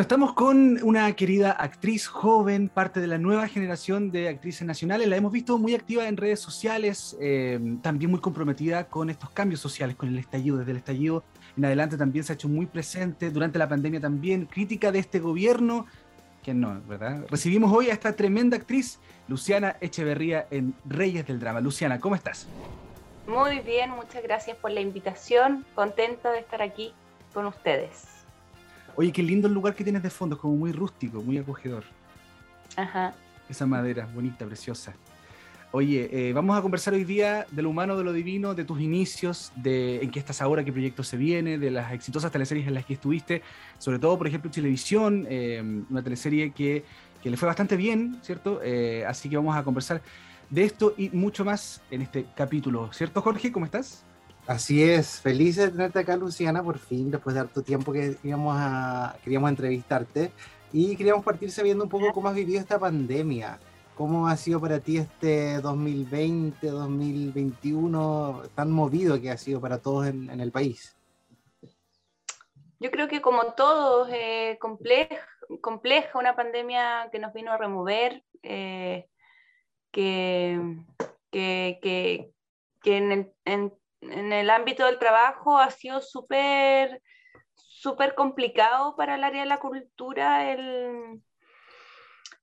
Estamos con una querida actriz joven, parte de la nueva generación de actrices nacionales. La hemos visto muy activa en redes sociales, eh, también muy comprometida con estos cambios sociales, con el estallido. Desde el estallido en adelante también se ha hecho muy presente, durante la pandemia también, crítica de este gobierno, que no, ¿verdad? Recibimos hoy a esta tremenda actriz, Luciana Echeverría, en Reyes del Drama. Luciana, ¿cómo estás? Muy bien, muchas gracias por la invitación. Contenta de estar aquí con ustedes. Oye, qué lindo el lugar que tienes de fondo, es como muy rústico, muy acogedor. Ajá. Esa madera, bonita, preciosa. Oye, eh, vamos a conversar hoy día de lo humano, de lo divino, de tus inicios, de en qué estás ahora, qué proyecto se viene, de las exitosas teleseries en las que estuviste, sobre todo, por ejemplo, Televisión, eh, una teleserie que, que, le fue bastante bien, ¿cierto? Eh, así que vamos a conversar de esto y mucho más en este capítulo, ¿cierto, Jorge? ¿Cómo estás? Así es, feliz de tenerte acá, Luciana, por fin, después de tu tiempo que íbamos a, queríamos entrevistarte. Y queríamos partir sabiendo un poco cómo has vivido esta pandemia. ¿Cómo ha sido para ti este 2020, 2021 tan movido que ha sido para todos en, el país? Yo creo que como todos, eh, compleja, compleja, una pandemia que nos vino a remover, eh, que, que, que, que en, en, en el ámbito del trabajo ha sido súper complicado para el área de la cultura el,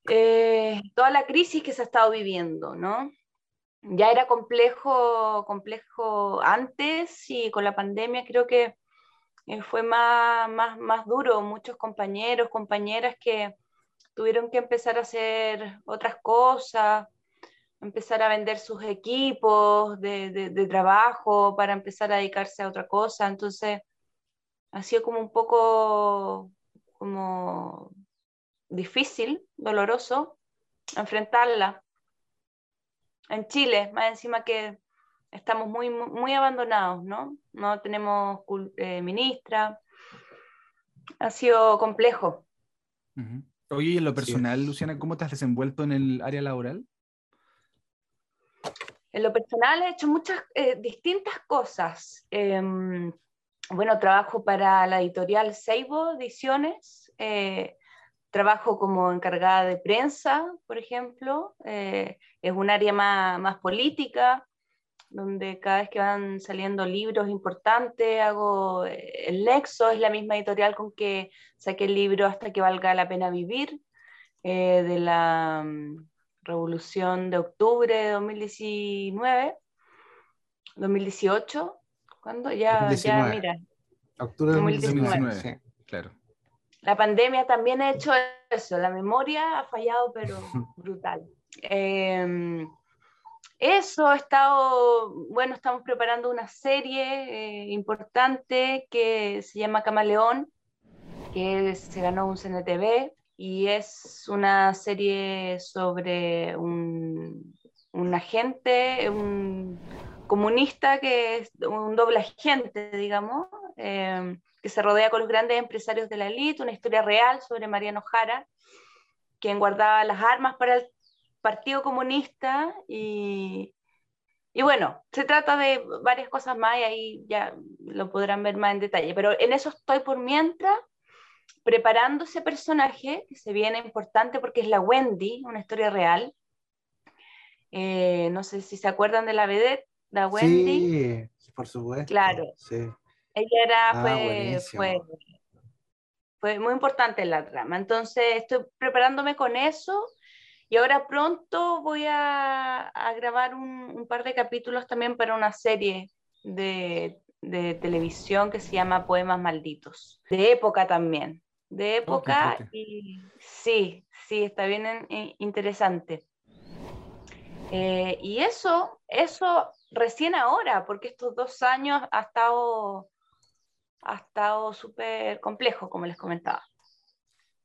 eh, toda la crisis que se ha estado viviendo, ¿no? Ya era complejo, complejo antes y con la pandemia creo que eh, fue más, más, más duro. Muchos compañeros, compañeras que tuvieron que empezar a hacer otras cosas, empezar a vender sus equipos de, trabajo para empezar a dedicarse a otra cosa. Entonces, ha sido como un poco como difícil, doloroso, enfrentarla. En Chile, más encima que estamos muy, muy abandonados, ¿no? No tenemos eh, ministra. Ha sido complejo. Oye, en lo personal, Luciana, ¿cómo te has desenvuelto en el área laboral? En lo personal he hecho muchas eh, distintas cosas. Em, bueno, trabajo para la editorial Seibo Ediciones, eh, trabajo como encargada de prensa, por ejemplo, eh, es un área más, más, política, donde cada vez que van saliendo libros importantes hago el nexo, es la misma editorial con que saqué el libro Hasta que valga la pena vivir, de la Revolución de Octubre de 2019, 2018, ¿cuándo? Ya, ya mira. Octubre de 2019, claro. La pandemia también ha hecho eso, la memoria ha fallado, pero brutal. Em, eso ha estado, bueno, estamos preparando una serie eh, importante que se llama Camaleón, que se ganó un CNTV, y es una serie sobre un, un agente, un comunista que es un doble agente, digamos, eh, que se rodea con los grandes empresarios de la élite, una historia real sobre Mariano Jara, quien guardaba las armas para el Partido Comunista y, y bueno, se trata de varias cosas más y ahí ya lo podrán ver más en detalle, pero en eso estoy por mientras preparando ese personaje, que se viene importante porque es la Wendy, una historia real. Eh, no sé si se acuerdan de la vedette, la Wendy. Sí, por supuesto. Claro. Sí. Ella era, ah, fue, fue, fue, muy importante en la trama. Entonces estoy preparándome con eso y ahora pronto voy a, a grabar un, un, par de capítulos también para una serie de, de televisión que se llama Poemas Malditos, de época también de oh, época y sí, sí, está bien interesante. Eh, y eso, eso recién ahora, porque estos dos años ha estado, ha estado súper complejo, como les comentaba.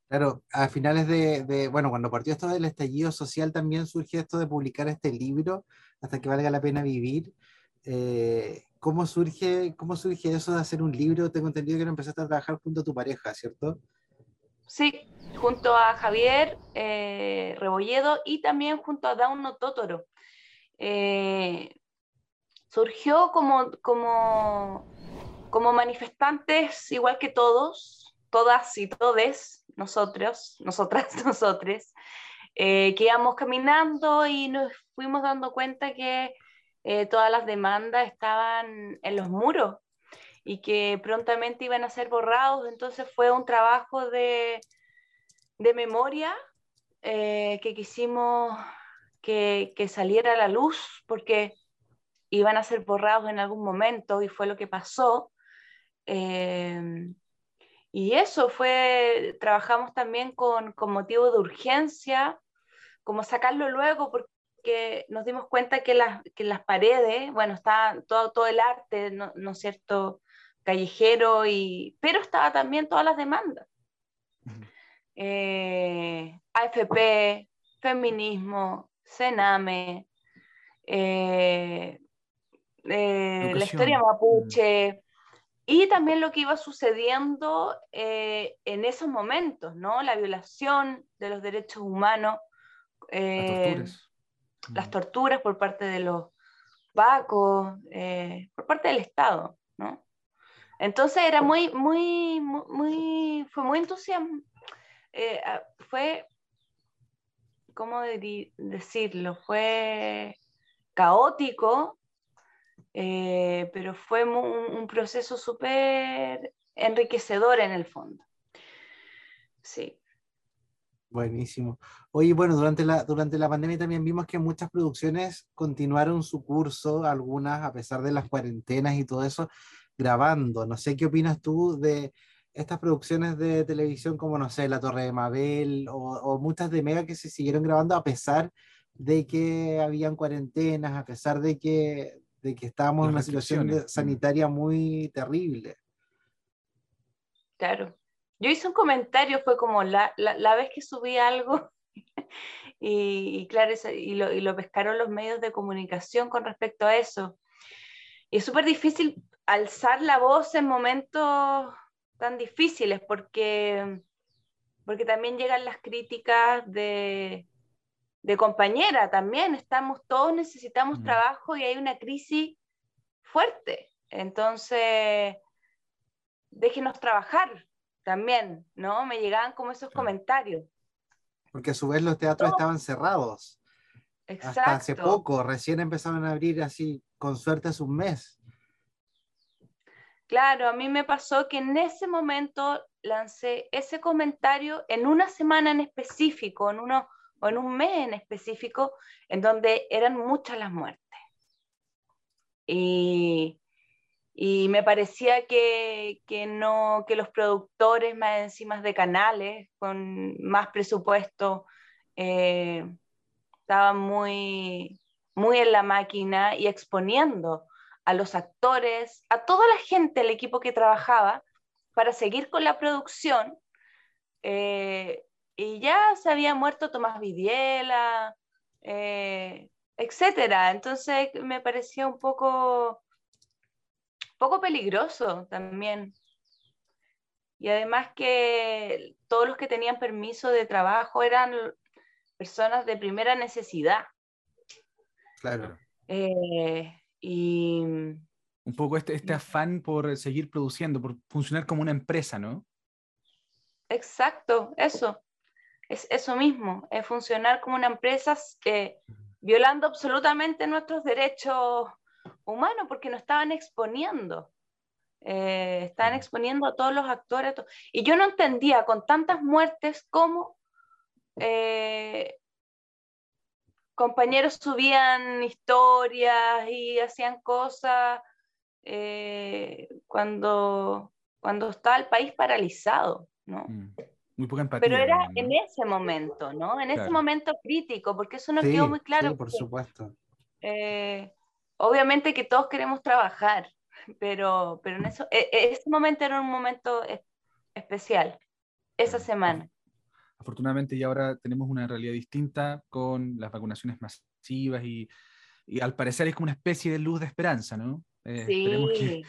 Claro, a finales de, bueno, cuando partió esto del estallido social también surgió esto de publicar este libro, hasta que valga la pena vivir. Eh, ¿cómo, surge, ¿Cómo surge eso de hacer un libro? Tengo entendido que no empezaste a trabajar junto a tu pareja, ¿cierto? Sí, junto a Javier eh, Rebolledo y también junto a Dauno Totoro. Eh, surgió como, como, como manifestantes, igual que todos, todas y todes, nosotros, nosotras, nosotres, eh, que íbamos caminando y nos fuimos dando cuenta que todas las demandas estaban en los muros y que prontamente iban a ser borrados. Entonces fue un trabajo de, de memoria eh, que quisimos que, que, saliera a la luz porque iban a ser borrados en algún momento y fue lo que pasó. Eh, y eso fue, trabajamos también con, con, motivo de urgencia, como sacarlo luego porque nos dimos cuenta que las, que las paredes, bueno, está todo, todo el arte, ¿no, ¿no es cierto?, callejero, y, pero estaba también todas las demandas. Eh, AFP, feminismo, Sename, eh, eh, la historia mapuche, y también lo que iba sucediendo en esos momentos, ¿no? La violación de los derechos humanos, las torturas por parte de los vacos, por parte del Estado, ¿no? Entonces era muy, muy, muy, fue muy entusiasmante. Eh, ah, fue, ¿cómo decirlo? Fue caótico, eh, pero fue un, proceso súper enriquecedor en el fondo. Sí. Buenísimo. Oye, bueno, durante la, durante la pandemia también vimos que muchas producciones continuaron su curso, algunas a pesar de las cuarentenas y todo eso grabando. No sé qué opinas tú de estas producciones de televisión como, no sé, La Torre de Mabel o, muchas de Mega que se siguieron grabando a pesar de que habían cuarentenas, a pesar de que, de que estábamos en una situación sanitaria muy terrible. Claro. Yo hice un comentario, fue como la, la, vez que subí algo y, claro, y lo, y lo pescaron los medios de comunicación con respecto a eso. Y es súper difícil alzar la voz en momentos tan difíciles porque, porque también llegan las críticas de, de compañera también. Estamos, todos necesitamos mm. trabajo y hay una crisis fuerte. Entonces, déjenos trabajar también, ¿no? Me llegaban como esos comentarios. Porque a su vez los teatros estaban cerrados. Exacto. Hasta hace poco, recién empezaron a abrir así, con suerte hace un mes. Claro, a mí me pasó que en ese momento lancé ese comentario en una semana en específico, en uno, o en un mes en específico, en donde eran muchas las muertes. Y, me parecía que, no, que los productores más encima de canales, con más presupuesto, eh, estaban muy, muy en la máquina y exponiendo a los actores, a toda la gente, el equipo que trabajaba, para seguir con la producción. Eh, y ya se había muerto Tomás Vidiela, eh, etcétera. Entonces me parecía un poco, poco peligroso también. Y además que todos los que tenían permiso de trabajo eran personas de primera necesidad. Claro. Eh, y... Un poco este, este afán por seguir produciendo, por funcionar como una empresa, ¿no? Exacto, eso. Es eso mismo, es funcionar como una empresa eh, violando absolutamente nuestros derechos humanos porque nos estaban exponiendo. Eh, estaban exponiendo a todos los actores. Y yo no entendía con tantas muertes cómo eh, compañeros subían historias y hacían cosas eh, cuando, cuando está el país paralizado, ¿no? Mm. Muy poca empatía. Pero era en ese momento, ¿no? En ese momento crítico, porque eso no quedó muy claro. Sí, por supuesto. Eh, obviamente que todos queremos trabajar, pero, pero en eso, e, e, ese momento era un momento especial, esa semana. Afortunadamente ya ahora tenemos una realidad distinta con las vacunaciones masivas y, y al parecer es como una especie de luz de esperanza, ¿no? Eh, sí. esperemos, que,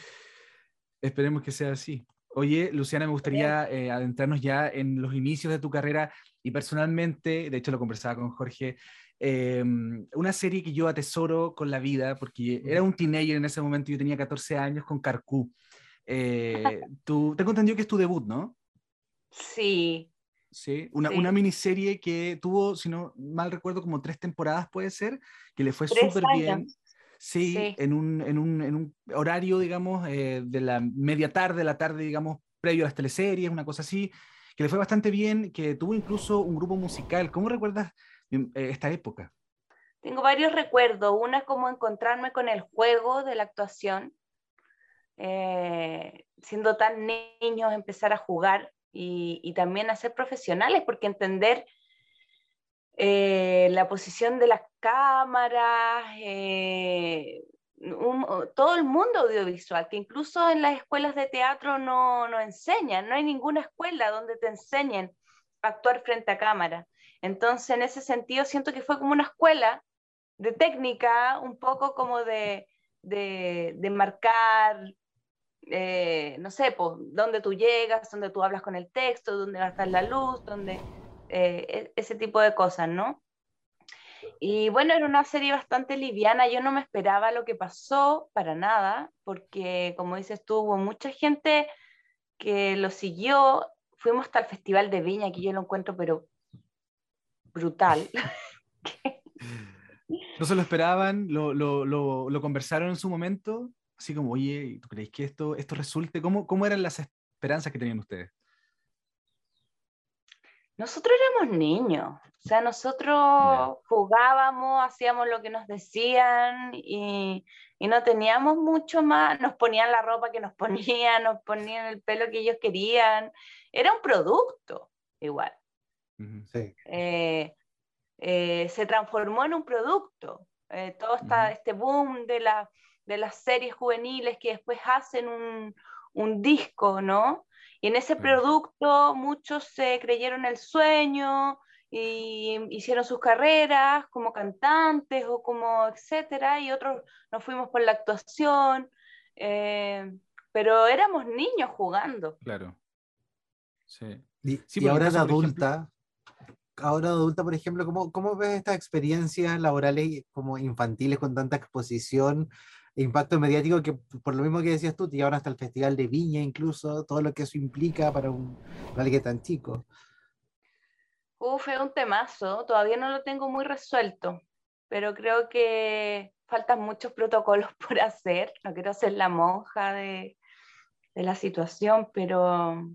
esperemos que sea así. Oye, Luciana, me gustaría eh, adentrarnos ya en los inicios de tu carrera y personalmente, de hecho lo conversaba con Jorge, em, una serie que yo atesoro con la vida, porque era un teenager en ese momento, yo tenía 14 años con Carcú. Eh, tú, tengo entendido que es tu debut, ¿no? Sí. Sí, una, una miniserie que tuvo, si no mal recuerdo, como tres temporadas puede ser, que le fue súper bien. Sí, En, un, en, un, en, un, horario, digamos, eh, de la media tarde, la tarde, digamos, previo a las teleseries, una cosa así, que le fue bastante bien, que tuvo incluso un grupo musical. ¿Cómo recuerdas eh, esta época? Tengo varios recuerdos. Una como encontrarme con el juego de la actuación, eh, siendo tan niños, empezar a jugar y, también a ser profesionales, porque entender eh, la posición de las cámaras, eh, todo el mundo audiovisual, que incluso en las escuelas de teatro no, no enseñan, no hay ninguna escuela donde te enseñen a actuar frente a cámara. Entonces, en ese sentido, siento que fue como una escuela de técnica, un poco como de, de, marcar, eh, no sé, pues, dónde tú llegas, dónde tú hablas con el texto, dónde va a estar la luz, dónde eh, e-, ese tipo de cosas, ¿no? Y bueno, era una serie bastante liviana, yo no me esperaba lo que pasó para nada, porque como dices tú, hubo mucha gente que lo siguió, fuimos hasta el Festival de Viña, que yo lo encuentro pero brutal. ¿No se lo esperaban? ¿Lo, lo, lo, lo conversaron en su momento? Así como, oye, ¿tú creéis que esto, esto resulte? ¿Cómo, ¿Cómo eran las esperanzas que tenían ustedes? Nosotros éramos niños, o sea, nosotros jugábamos, hacíamos lo que nos decían y, no teníamos mucho más, nos ponían la ropa que nos ponían, nos ponían el pelo que ellos querían, era un producto igual. Eh, eh, se transformó en un producto. Eh, todo este boom de, la, de las series juveniles que después hacen un, un disco, ¿no? Y en ese producto muchos se creyeron el sueño y hicieron sus carreras como cantantes o como etcétera, y otros nos fuimos por la actuación, eh, pero éramos niños jugando. Claro. Sí. Y, ahora de adulta, ahora adulta, por ejemplo, ¿cómo, ¿cómo ves estas experiencias laborales como infantiles con tanta exposición impacto mediático que por lo mismo que decías tú, te llevan hasta el Festival de Viña incluso, todo lo que eso implica para, un, alguien tan chico. Uf, es un temazo, todavía no lo tengo muy resuelto, pero creo que faltan muchos protocolos por hacer, no quiero ser la monja de, de la situación, pero,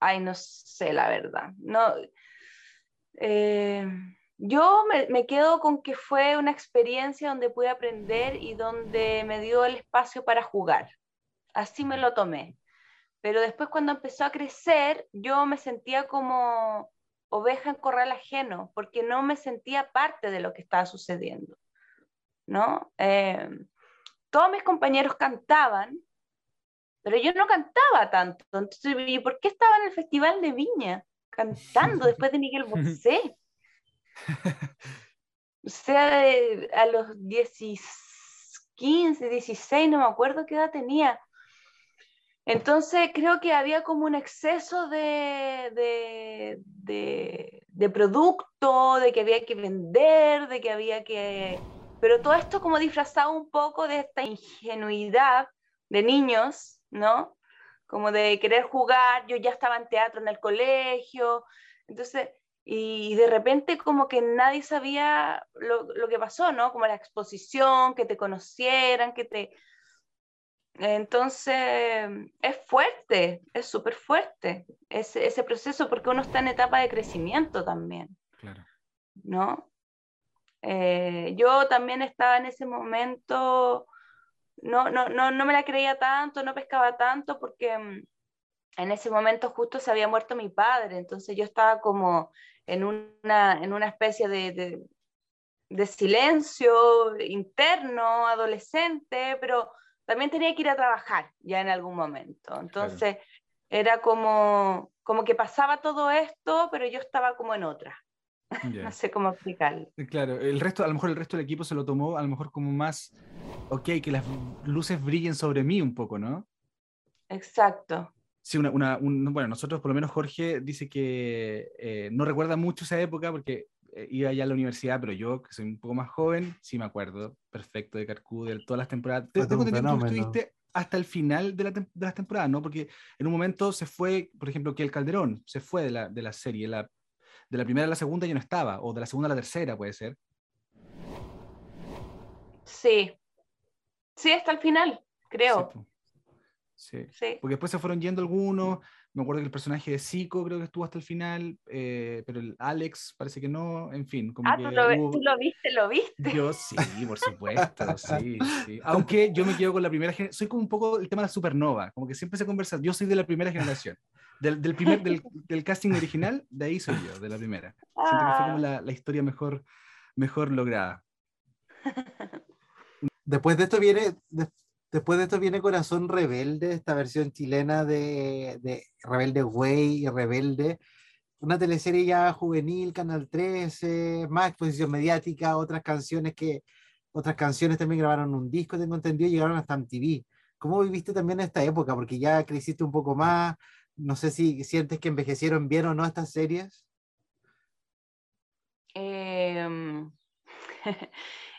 ay, no sé la verdad, no... Eh, yo me, quedo con que fue una experiencia donde pude aprender y donde me dio el espacio para jugar. Así me lo tomé. Pero después cuando empezó a crecer, yo me sentía como oveja en corral ajeno, porque no me sentía parte de lo que estaba sucediendo. ¿no? Eh, todos mis compañeros cantaban, pero yo no cantaba tanto. Entonces, ¿y por qué estaba en el Festival de Viña cantando después de Miguel Bosé? o sea, a los 10, 15, 16, no me acuerdo qué edad tenía. Entonces creo que había como un exceso de, de, de, producto, de que había que vender, de que había que... Pero todo esto como disfrazado un poco de esta ingenuidad de niños, ¿no? Como de querer jugar, yo ya estaba en teatro en el colegio, entonces y de repente como que nadie sabía lo, lo, que pasó, ¿no? Como la exposición, que te conocieran, que te... Entonces, es fuerte, es súper fuerte ese, ese, proceso porque uno está en etapa de crecimiento también, claro. ¿no? Eh, yo también estaba en ese momento, no, no, no, no me la creía tanto, no pescaba tanto porque mm, en ese momento justo se había muerto mi padre, entonces yo estaba como en una, en una especie de, de, silencio interno, adolescente, pero también tenía que ir a trabajar ya en algún momento. Entonces era como, como que pasaba todo esto, pero yo estaba como en otra. No sé cómo explicarlo. Claro, el resto, a lo mejor el resto del equipo se lo tomó a lo mejor como más, ok, que las luces brillen sobre mí un poco, ¿no? Exacto. Sí, una, una bueno, nosotros, por lo menos Jorge, dice que eh, no recuerda mucho esa época porque eh, iba ya a la universidad, pero yo, que soy un poco más joven, sí me acuerdo perfecto de Carcú, de todas las temporadas. Tengo entendido que estuviste hasta el final de, la de, las temporadas, ¿no? Porque en un momento se fue, por ejemplo, que el Calderón se fue de la, de la serie, la, de la primera a la segunda ya no estaba, o de la segunda a la tercera, puede ser. Sí, sí, hasta el final, creo. Sí, Porque después se fueron yendo algunos. Me acuerdo que el personaje de Zico creo que estuvo hasta el final, eh, pero el Alex parece que no, en fin. Como ah, ¿tú, lo, ¿tú, lo, viste, lo viste. Yo sí, por supuesto, sí, sí. Aunque yo me quedo con la primera generación, soy como un poco el tema de la supernova, como que siempre se conversa, yo soy de la primera generación. Del, del primer, del, del, casting original, de ahí soy yo, de la primera. Siento que fue como la, la historia mejor, mejor lograda. Después de esto viene, Después de esto viene Corazón Rebelde, esta versión chilena de, de Rebelde Way y Rebelde. Una teleserie ya juvenil, Canal 13, más exposición mediática, otras canciones que otras canciones también grabaron un disco, tengo entendido, llegaron hasta MTV. ¿Cómo viviste también esta época? Porque ya creciste un poco más, no sé si sientes que envejecieron bien o no estas series. Eh,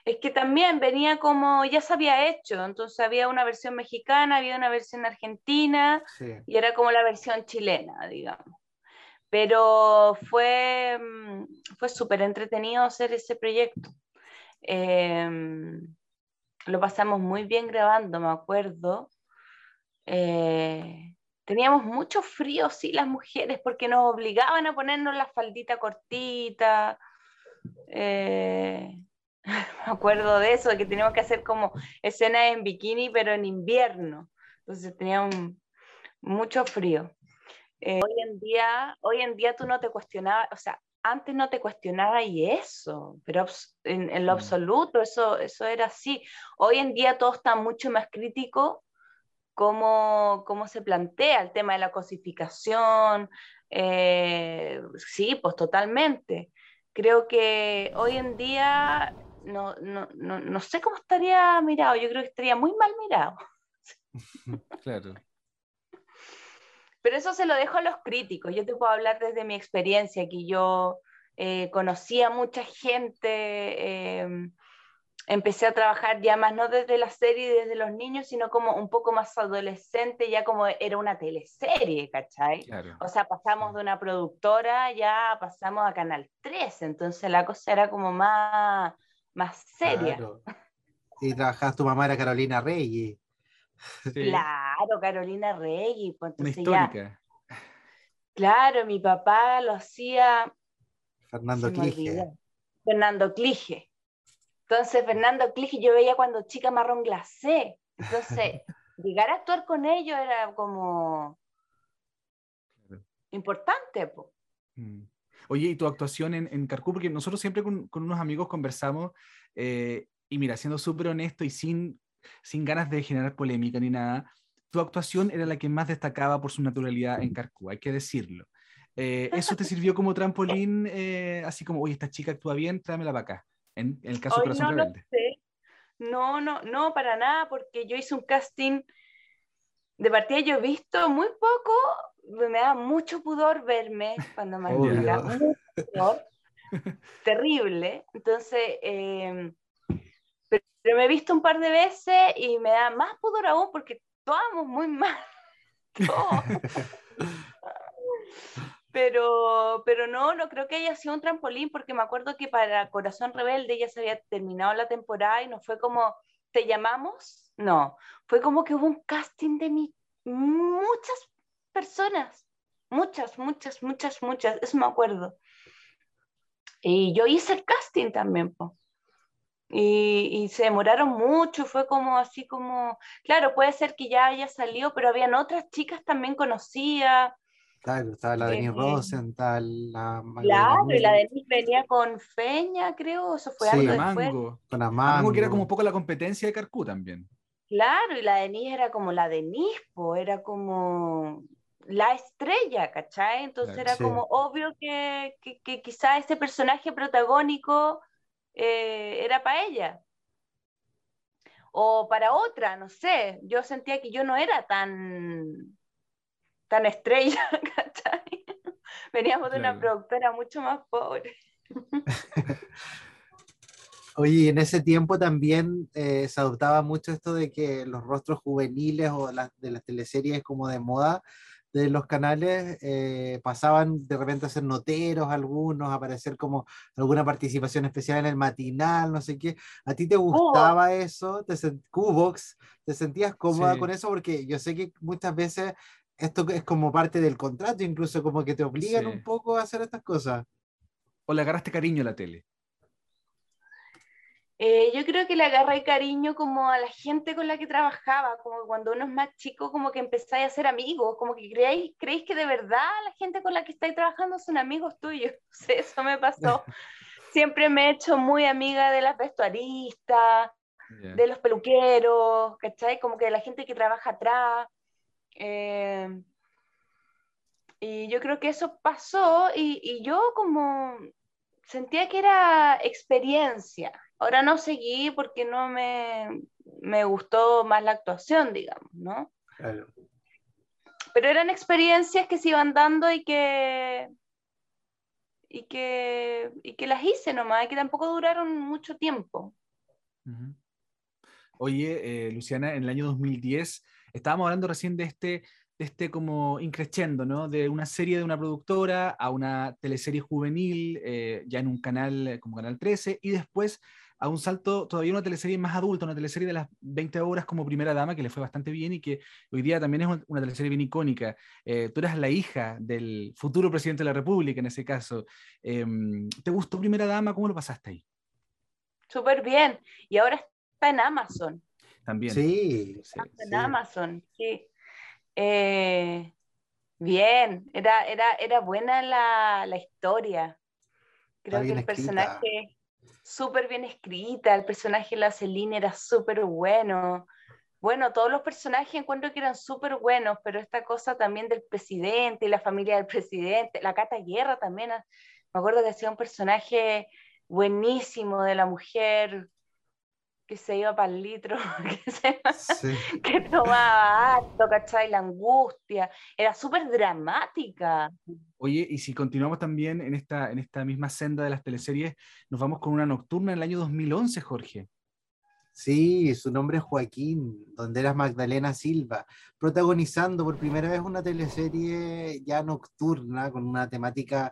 es que también venía como, ya se había hecho, entonces había una versión mexicana, había una versión argentina y era como la versión chilena, digamos. Pero fue, mm, fue súper entretenido hacer ese proyecto. Em, lo pasamos muy bien grabando, me acuerdo. Eh, teníamos mucho frío, sí, las mujeres, porque nos obligaban a ponernos la faldita cortita. Eh, me acuerdo de eso, de que teníamos que hacer como escenas en bikini, pero en invierno. Entonces tenía mucho frío. Eh, hoy, en día, hoy en día tú no te cuestionabas, o sea, antes no te cuestionaba y eso, pero en, en, lo mm. absoluto eso, eso era así. Hoy en día todo está mucho más crítico cómo, cómo se plantea el tema de la cosificación. Eh, sí, pues totalmente. Creo que hoy en día no, no, no, no sé cómo estaría mirado, yo creo que estaría muy mal mirado. Claro. Pero eso se lo dejo a los críticos. Yo te puedo hablar desde mi experiencia, que yo eh, conocí a mucha gente, em, empecé a trabajar ya más no desde la serie, desde los niños, sino como un poco más adolescente, ya como era una teleserie, ¿cachai? O sea, pasamos de una productora, ya pasamos a Canal 3, entonces la cosa era como más más seria. Y trabajabas, tu mamá era Carolina Reyes. Claro, Carolina Reyes. Pues, Una histórica. claro, mi papá lo hacía. Fernando Clige. Fernando Clige. Entonces, Fernando Clige yo veía cuando chica marrón glacé. Entonces, llegar a actuar con ellos era como importante. pues Oye, ¿y tu actuación en, en Carcú? Porque nosotros siempre con, con unos amigos conversamos eh, y mira, siendo súper honesto y sin, sin ganas de generar polémica ni nada, tu actuación era la que más destacaba por su naturalidad en Carcú, hay que decirlo. Eh, ¿Eso te sirvió como trampolín, eh, así como, oye, esta chica actúa bien, tráemela para acá, en, el caso de Corazón no Rebelde? No, no, no, para nada, porque yo hice un casting, de partida yo he visto muy poco me da mucho pudor verme cuando me terrible. Entonces, em, pero, me he visto un par de veces y me da más pudor aún porque todos muy mal. pero, pero no, no creo que haya sido un trampolín porque me acuerdo que para Corazón Rebelde ya se había terminado la temporada y no fue como, ¿te llamamos? No, fue como que hubo un casting de mi, muchas personas, muchas, muchas, muchas, muchas, eso me acuerdo. Y yo hice el casting también, Y, se demoraron mucho, fue como así como, claro, puede ser que ya haya salido, pero habían otras chicas también conocidas. Claro, estaba la Denise Rosenthal, la Claro, y la Denise venía con Feña, creo, eso fue algo después. Con Amango. que era como un poco la competencia de Carcú también. Claro, y la Denise era como la Denise, era como la estrella, ¿cachai? Entonces era como obvio que, que, quizá ese personaje protagónico eh, era para ella. O para otra, no sé. Yo sentía que yo no era tan, tan estrella, ¿cachai? Veníamos de una productora mucho más pobre. Oye, en ese tiempo también eh, se adoptaba mucho esto de que los rostros juveniles o de las teleseries como de moda de los canales eh, pasaban de repente a ser noteros algunos, a aparecer como alguna participación especial en el matinal, no sé qué. ¿A ti te gustaba eso? ¿Te Cubox? ¿Te sentías cómoda con eso? Porque yo sé que muchas veces esto es como parte del contrato, incluso como que te obligan un poco a hacer estas cosas. ¿O le agarraste cariño a la tele? Eh, yo creo que le agarré cariño como a la gente con la que trabajaba, como cuando uno es más chico, como que empezáis a ser amigos, como que creéis, creéis que de verdad la gente con la que estáis trabajando son amigos tuyos. eso me pasó. Siempre me he hecho muy amiga de las vestuaristas, de los peluqueros, ¿cachai? Como que de la gente que trabaja atrás. Eh, y yo creo que eso pasó y, y yo como sentía que era experiencia, Ahora no seguí porque no me, me gustó más la actuación, digamos, ¿no? Claro. Pero eran experiencias que se iban dando y que, y que, y que las hice nomás, y que tampoco duraron mucho tiempo. Oye, eh, Luciana, en el año 2010 estábamos hablando recién de este, de este como increciendo, ¿no? De una serie de una productora a una teleserie juvenil, eh, ya en un canal como Canal 13, y después a un salto todavía una teleserie más adulta, una teleserie de las 20 horas como Primera Dama, que le fue bastante bien y que hoy día también es una teleserie bien icónica. Eh, tú eras la hija del futuro presidente de la República en ese caso. Em, ¿Te gustó Primera Dama? ¿Cómo lo pasaste ahí? Súper bien. Y ahora está en Amazon. También. Sí. Está en Amazon, sí. Eh, bien, era, era, era buena la, la historia. Creo que el personaje súper bien escrita, el personaje de la Celine era súper bueno. Bueno, todos los personajes encuentro que eran súper buenos, pero esta cosa también del presidente y la familia del presidente, la Cata Guerra también, ah, me acuerdo que hacía un personaje buenísimo de la mujer que se iba para el litro, que, tomaba harto, ¿cachai? La angustia, era súper dramática. Oye, y si continuamos también en esta, en esta misma senda de las teleseries, nos vamos con una nocturna en el año 2011, Jorge. Sí, su nombre es Joaquín, donde eras Magdalena Silva, protagonizando por primera vez una teleserie ya nocturna con una temática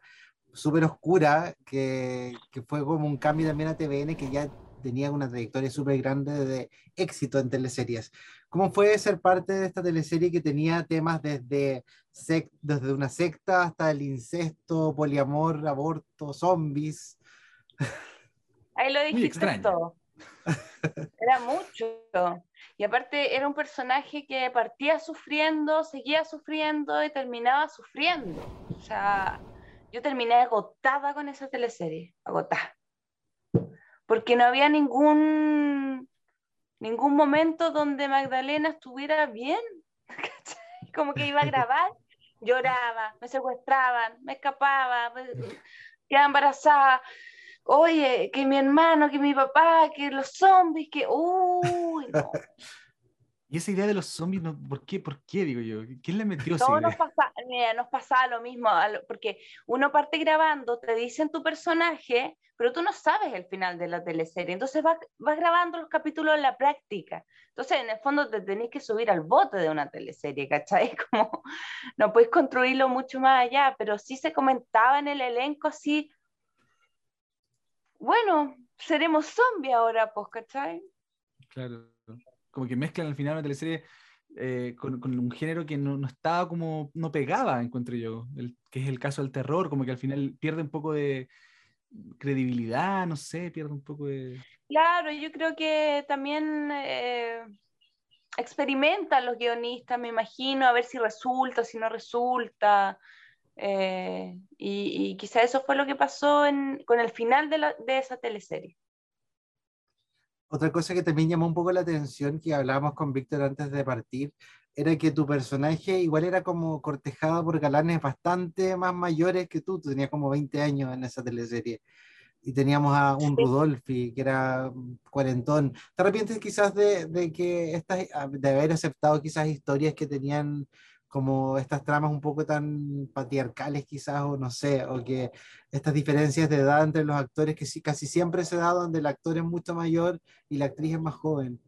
súper oscura, que, que, fue como un cambio también a TVN, que ya tenía una trayectoria súper grande de éxito en teleseries. ¿Cómo fue ser parte de esta teleserie que tenía temas desde, desde una secta hasta el incesto, poliamor, aborto, zombies? Ahí lo dijiste todo. Era mucho. Y aparte era un personaje que partía sufriendo, seguía sufriendo y terminaba sufriendo. O sea, yo terminé agotada con esa teleserie, agotada porque no había ningún, ningún momento donde Magdalena estuviera bien. Como que iba a grabar, lloraba, me secuestraban, me escapaba, quedaba embarazada. Oye, que mi hermano, que mi papá, que los zombies, que... Uy, no. Y esa idea de los zombies, ¿por, qué, ¿por qué? Digo yo, ¿quién le metió Todo nos pasa, nos pasaba lo mismo, porque uno parte grabando, te dicen tu personaje, pero tú no sabes el final de la teleserie, entonces vas, vas grabando los capítulos en la práctica. Entonces, en el fondo, te tenés que subir al bote de una teleserie, ¿cachai? Como no puedes construirlo mucho más allá, pero sí se comentaba en el elenco así, bueno, seremos zombies ahora, pues, ¿cachai? Claro como que mezclan al final una teleserie eh, con, un género que no, estaba como, no pegaba, encuentro yo, que es el caso del terror, como que al final pierde un poco de, credibilidad, no sé, pierde un poco de... Claro, yo creo que también eh, experimentan los guionistas, me imagino, a ver si resulta, si no resulta. Eh, y, y, quizá eso fue lo que pasó con el final de, de, esa teleserie. Otra cosa que también llamó un poco la atención, que hablábamos con Víctor antes de partir, era que tu personaje igual era como cortejada por galanes bastante más mayores que tú, tú tenías como 20 años en esa teleserie. Y teníamos a un Rudolfi, que era cuarentón. ¿Te arrepientes quizás de, de que estas, de haber aceptado quizás historias que tenían como estas tramas un poco tan patriarcales quizás, o no sé, o que estas diferencias de edad entre los actores que sí, casi siempre se da donde el actor es mucho mayor y la actriz es más joven.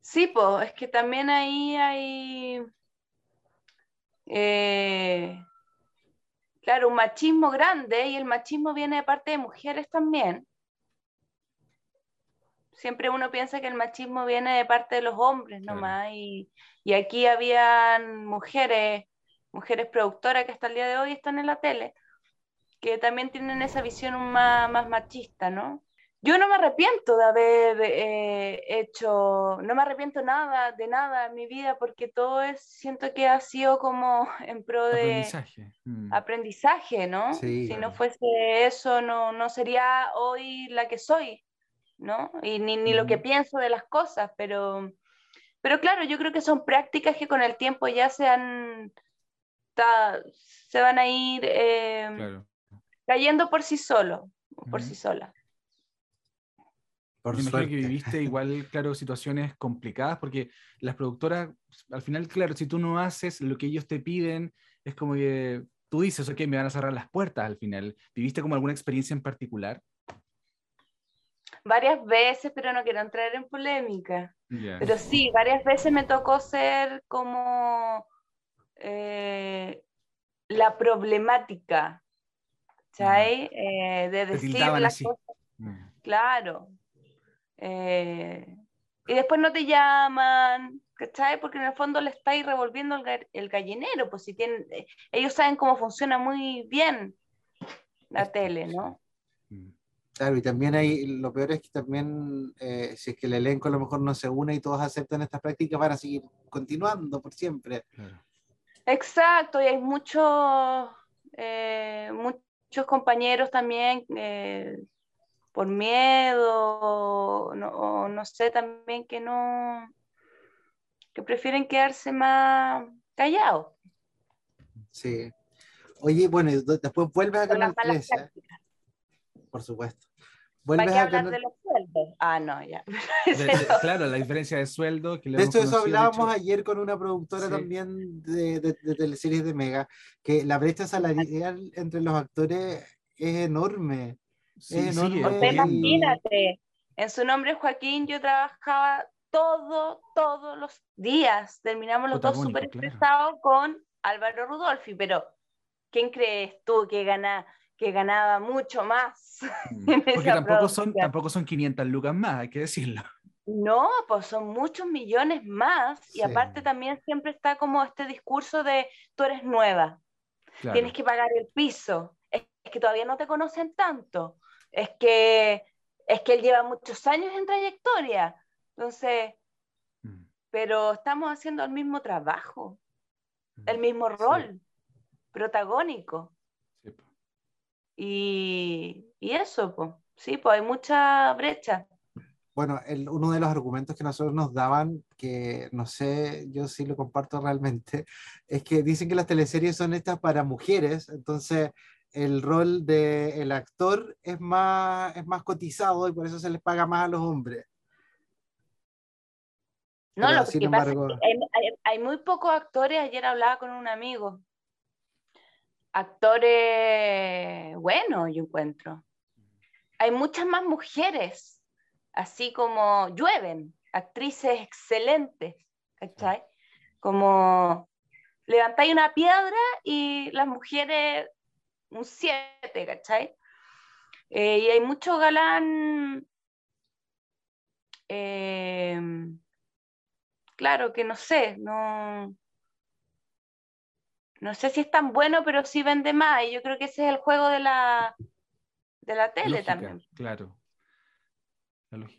Sí, pues, es que también ahí hay, eh, claro, un machismo grande y el machismo viene de parte de mujeres también. Siempre uno piensa que el machismo viene de parte de los hombres nomás y, y aquí habían mujeres, mujeres productoras que hasta el día de hoy están en la tele, que también tienen esa visión más, más machista, ¿no? Yo no me arrepiento de haber eh, hecho, no me arrepiento nada de nada en mi vida porque todo es, siento que ha sido como en pro de aprendizaje, mm. aprendizaje ¿no? si no fuese eso, no, no sería hoy la que soy, ¿no? Y ni, ni lo que pienso de las cosas, pero pero claro, yo creo que son prácticas que con el tiempo ya se han, se van a ir eh, cayendo por sí solo, por sí sola. Por Me imagino que viviste igual, claro, situaciones complicadas, porque las productoras, al final, claro, si tú no haces lo que ellos te piden, es como que tú dices, ok, me van a cerrar las puertas al final. ¿Viviste como alguna experiencia en particular? Varias veces, pero no quiero entrar en polémica. Pero sí, varias veces me tocó ser como eh, la problemática, ¿sabes? Mm. Eh, de decir las cosas. Mm. Claro. Eh, y después no te llaman, ¿cachai? Porque en el fondo le estáis revolviendo el, el, gallinero, pues si tienen, ellos saben cómo funciona muy bien la tele, ¿no? Claro, y también hay, lo peor es que también, eh, si es que el elenco a lo mejor no se une y todos aceptan estas prácticas, van a seguir continuando por siempre. Exacto, y hay muchos, eh, muchos compañeros también eh, por miedo, no, o no sé, también que no, que prefieren quedarse más callados. Sí. Oye, bueno, después vuelves a Canal 13. Por supuesto. ¿Para qué hablar de los sueldos? Ah, no, ya. claro, la diferencia de sueldo. Que de hecho, eso hablábamos ayer con una productora también de, de, de, teleseries de Mega, que la brecha salarial entre los actores es enorme. es enorme. Imagínate, en su nombre Joaquín yo trabajaba todo, todos los días. Terminamos los dos súper estresados con Álvaro Rudolfi, pero ¿quién crees tú que gana que ganaba mucho más. Mm. Porque tampoco son, tampoco son 500 lucas más, hay que decirlo. No, pues son muchos millones más y aparte también siempre está como este discurso de tú eres nueva, tienes que pagar el piso, es, que todavía no te conocen tanto, es que, es que él lleva muchos años en trayectoria, entonces, mm. pero estamos haciendo el mismo trabajo, el mm. mismo rol protagónico. Y, eso, pues, sí, pues hay mucha brecha. Bueno, uno de los argumentos que nosotros nos daban, que no sé, yo sí lo comparto realmente, es que dicen que las teleseries son hechas para mujeres, entonces el rol del actor es más, es más cotizado y por eso se les paga más a los hombres. No, lo que pasa es que hay, hay, muy pocos actores, ayer hablaba con un amigo, actores buenos, yo encuentro. Hay muchas más mujeres, así como llueven, actrices excelentes, ¿cachai? Como levantáis una piedra y las mujeres un siete, ¿cachai? Eh, y hay mucho galán, eh, claro que no sé, no, no sé si es tan bueno, pero sí vende más. Y yo creo que ese es el juego de la, de la tele también. Claro.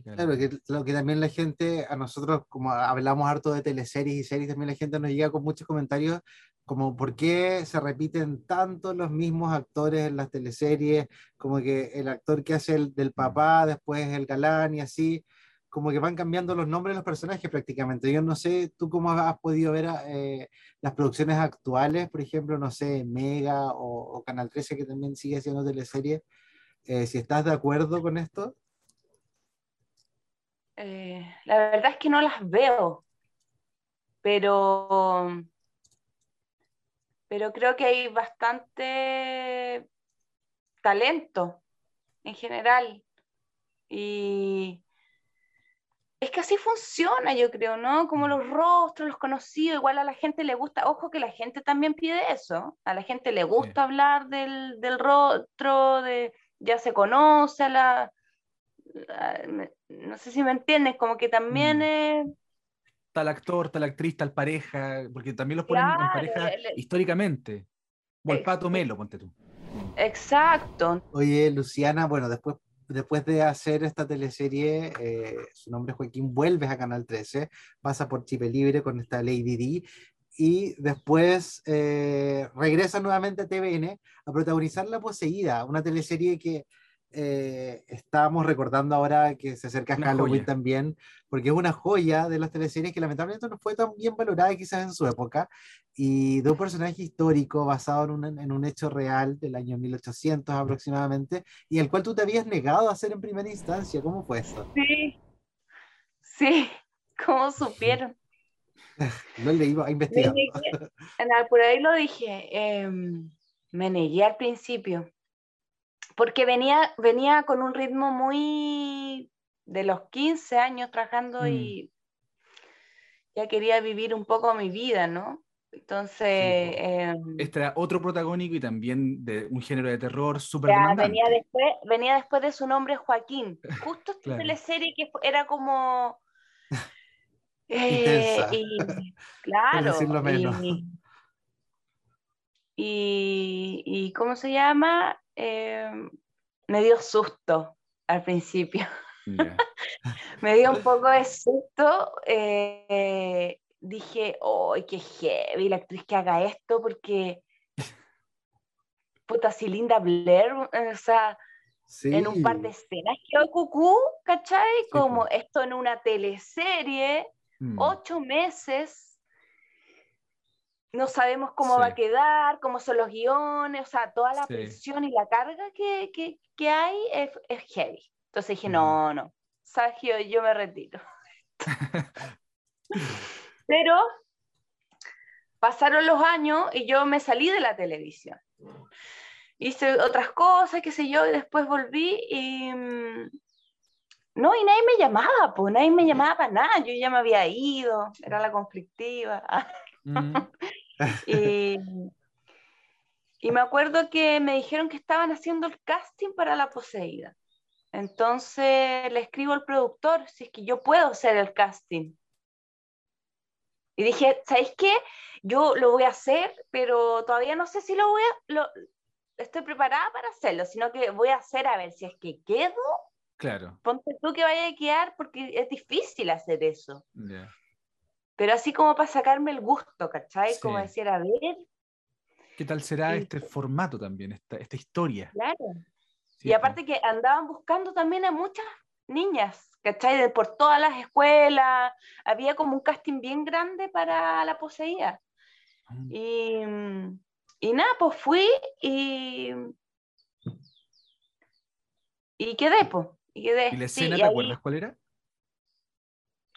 claro, que lo que también la gente, a nosotros, como hablamos harto de teleseries y series, también la gente nos llega con muchos comentarios como por qué se repiten tanto los mismos actores en las teleseries, como que el actor que hace el del papá, después el galán y así como que van cambiando los nombres de los personajes prácticamente. Yo no sé, tú cómo has podido ver eh, las producciones actuales, por ejemplo, no sé, Mega o, Canal 13, que también sigue haciendo teleseries, eh, si estás de acuerdo con esto. Eh, la verdad es que no las veo, pero, pero creo que hay bastante talento en general. Y, es que así funciona, yo creo, ¿no? Como los rostros, los conocidos, igual a la gente le gusta, ojo que la gente también pide eso, a la gente le gusta hablar del, del, rostro, de ya se conoce a la, no sé si me entiendes, como que también mm. es... Tal actor, tal actriz, tal pareja, porque también los ponen en pareja históricamente. Volpato Melo, ponte tú. Exacto. Oye, Luciana, bueno, después después de hacer esta teleserie, eh, su nombre es Joaquín, vuelves a Canal 13, pasa por Chip Libre con esta Lady D, y después eh, regresa nuevamente a TVN a protagonizar La Poseída, una teleserie que eh, estábamos recordando ahora que se acerca a Halloween también, porque es una joya de las teleseries que lamentablemente no fue tan bien valorada quizás en su época, y de un personaje histórico basado en un, en un hecho real del año 1800 aproximadamente, y el cual tú te habías negado a hacer en primera instancia. ¿Cómo fue eso? Sí, sí, ¿cómo supieron? no le iba a investigar. por ahí lo dije, em, me negué al principio porque venía, venía con un ritmo muy de los 15 años trabajando y mm. ya quería vivir un poco mi vida, ¿no? Entonces... Em, este era otro protagónico y también de un género de terror súper venía después, venía después de su nombre Joaquín. Justo esta teleserie que era como... Eh, y, claro. Y, y, ¿cómo se llama? Em, me dio susto al principio. me dio un poco de susto. Eh, dije, ¡ay, qué heavy la actriz que haga esto! Porque, puta, si Linda Blair, o sea, en un par de escenas que cucú, ¿cachai? Como esto en una teleserie, mm. ocho meses no sabemos cómo va a quedar, cómo son los guiones, o sea, toda la presión y la carga que, que, que hay es, es, heavy. Entonces dije, no, no, sabes yo, me retiro. Pero pasaron los años y yo me salí de la televisión. Hice otras cosas, qué sé yo, y después volví y... Mm, no, y nadie me llamaba, pues nadie me llamaba para nada, yo ya me había ido, era la conflictiva. Mm. Y, y me acuerdo que me dijeron que estaban haciendo el casting para La Poseída. Entonces le escribo al productor si es que yo puedo hacer el casting. Y dije, ¿sabéis qué? Yo lo voy a hacer, pero todavía no sé si lo voy a... Lo, estoy preparada para hacerlo, sino que voy a hacer a ver si es que quedo. Claro. Ponte tú que vaya a quedar porque es difícil hacer eso pero así como para sacarme el gusto, ¿cachai? Como decir, a ver. ¿Qué tal será este formato también, esta, esta historia? Claro. y aparte que andaban buscando también a muchas niñas, ¿cachai? De por todas las escuelas, había como un casting bien grande para la poseída. Mm. Y, y nada, pues fui y, y quedé, pues. Y, quedé. ¿Y la escena, te acuerdas cuál era?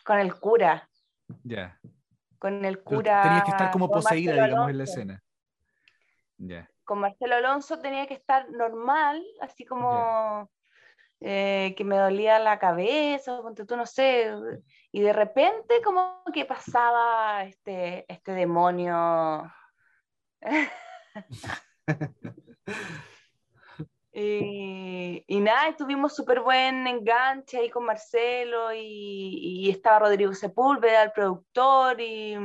Con el cura. Ya. Con el cura. tenía que estar como poseída, digamos, en la escena. Ya. Con Marcelo Alonso tenía que estar normal, así como eh, que me dolía la cabeza, tú no sé. Y de repente, como que pasaba este, este demonio. Y, y, nada, tuvimos súper buen enganche ahí con Marcelo y, y, estaba Rodrigo Sepúlveda, el productor, y,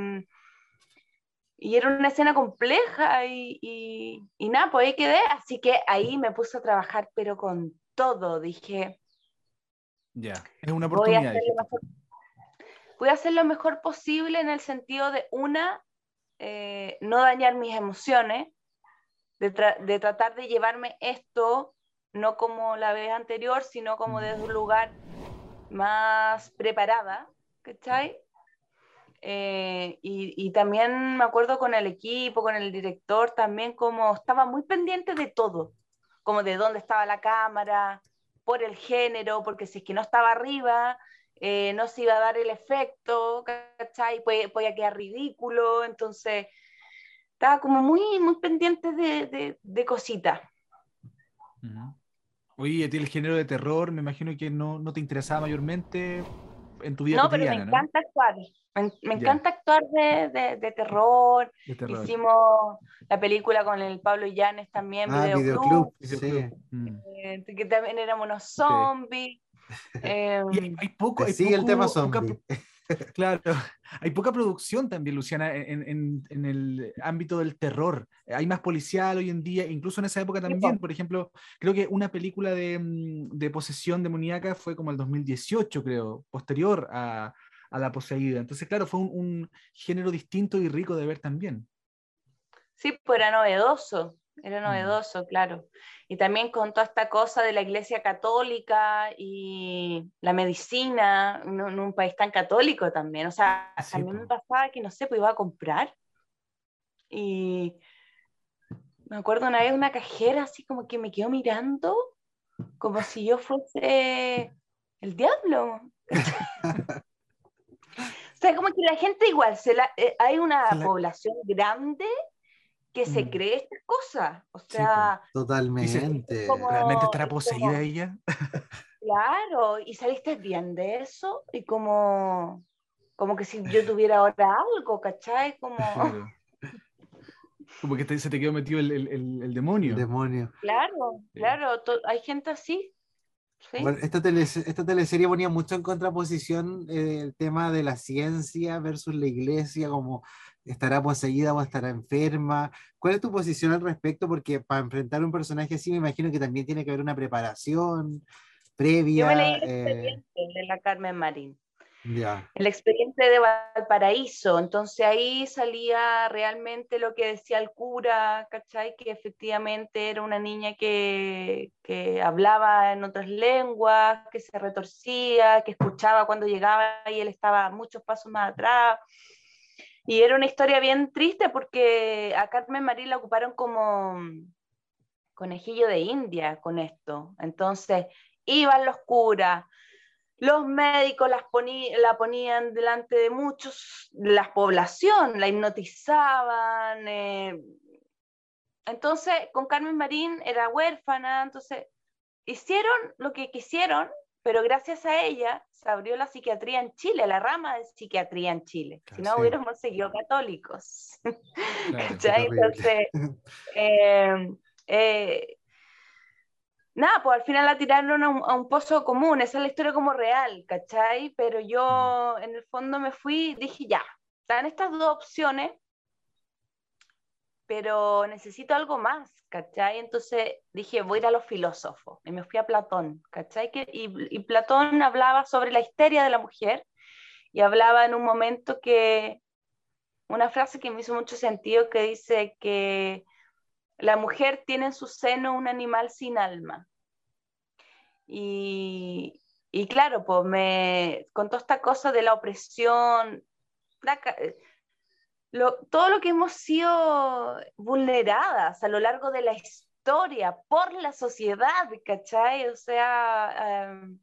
y era una escena compleja y, y, nada, pues ahí quedé, así que ahí me puse a trabajar, pero con todo, dije... Ya, es una oportunidad. Voy a, hacer lo mejor posible en el sentido de, una, eh, no dañar mis emociones, de, tratar de llevarme esto, no como la vez anterior, sino como desde un lugar más preparada, ¿cachai? Eh, y, también me acuerdo con el equipo, con el director, también como estaba muy pendiente de todo, como de dónde estaba la cámara, por el género, porque si es que no estaba arriba, eh, no se iba a dar el efecto, ¿cachai? Podía, quedar ridículo, entonces estaba como muy, muy pendiente de, de, cositas. Oye, a ti el género de terror, me imagino que no, no te interesaba mayormente en tu vida no, pero me encanta actuar. Me, encanta actuar de, de, terror. Hicimos la película con el Pablo Llanes también, ah, Videoclub. Eh, que también éramos unos zombies. Eh, hay, poco. Hay el tema zombie. Claro, hay poca producción también, Luciana, en, en, el ámbito del terror. Hay más policial hoy en día, incluso en esa época también. Por ejemplo, creo que una película de, mm, de posesión demoníaca fue como el 2018, creo, posterior a, a La Poseída. Entonces, claro, fue un, un, género distinto y rico de ver también. Sí, pues era novedoso, era mm. novedoso, claro y también con toda esta cosa de la Iglesia Católica y la medicina, en, un país tan católico también. O sea, a mí me pasaba que, no sé, pues iba a comprar y me acuerdo una vez una cajera así como que me quedó mirando como si yo fuese el diablo. o sea, como que la gente igual, se la, eh, hay una población grande que se mm. cree estas cosas. O sea, totalmente. ¿Realmente estará poseída ella? claro, y saliste bien de eso y como, como que si yo tuviera ahora algo, ¿cachai? Como... Como que se te quedó metido el, el, el, demonio. demonio. Claro, claro, hay gente así. Bueno, esta, esta teleserie ponía mucho en contraposición eh, el tema de la ciencia versus la iglesia, como estará poseída o estará enferma. ¿Cuál es tu posición al respecto? Porque para enfrentar un personaje así me imagino que también tiene que haber una preparación previa. Yo me leí el eh, expediente de la Carmen Marín. El expediente de Valparaíso, entonces ahí salía realmente lo que decía el cura, ¿cachai? Que efectivamente era una niña que, que hablaba en otras lenguas, que se retorcía, que escuchaba cuando llegaba y él estaba muchos pasos más atrás. Y era una historia bien triste porque a Carmen Marín la ocuparon como conejillo de India con esto. Entonces, iban los curas, los médicos las la ponían delante de muchos, la población, la hipnotizaban. Eh. Entonces, con Carmen Marín era huérfana, entonces hicieron lo que quisieron pero gracias a ella se abrió la psiquiatría en Chile, la rama de psiquiatría en Chile. si no, hubiéramos seguido católicos. Entonces, eh, eh, nada, pues al final la tiraron a un, pozo común, esa es la historia como real, ¿cachai? Pero yo mm. en el fondo me fui, dije, ya, están estas dos opciones, pero necesito algo más, ¿cachai? Entonces dije, voy a ir a los filósofos, y me fui a Platón, ¿cachai? y, Platón hablaba sobre la histeria de la mujer, y hablaba en un momento que, una frase que me hizo mucho sentido, que dice que la mujer tiene en su seno un animal sin alma. Y, y claro, pues me contó esta cosa de la opresión, todo lo que hemos sido vulneradas a lo largo de la historia por la sociedad, ¿cachai? O sea, em,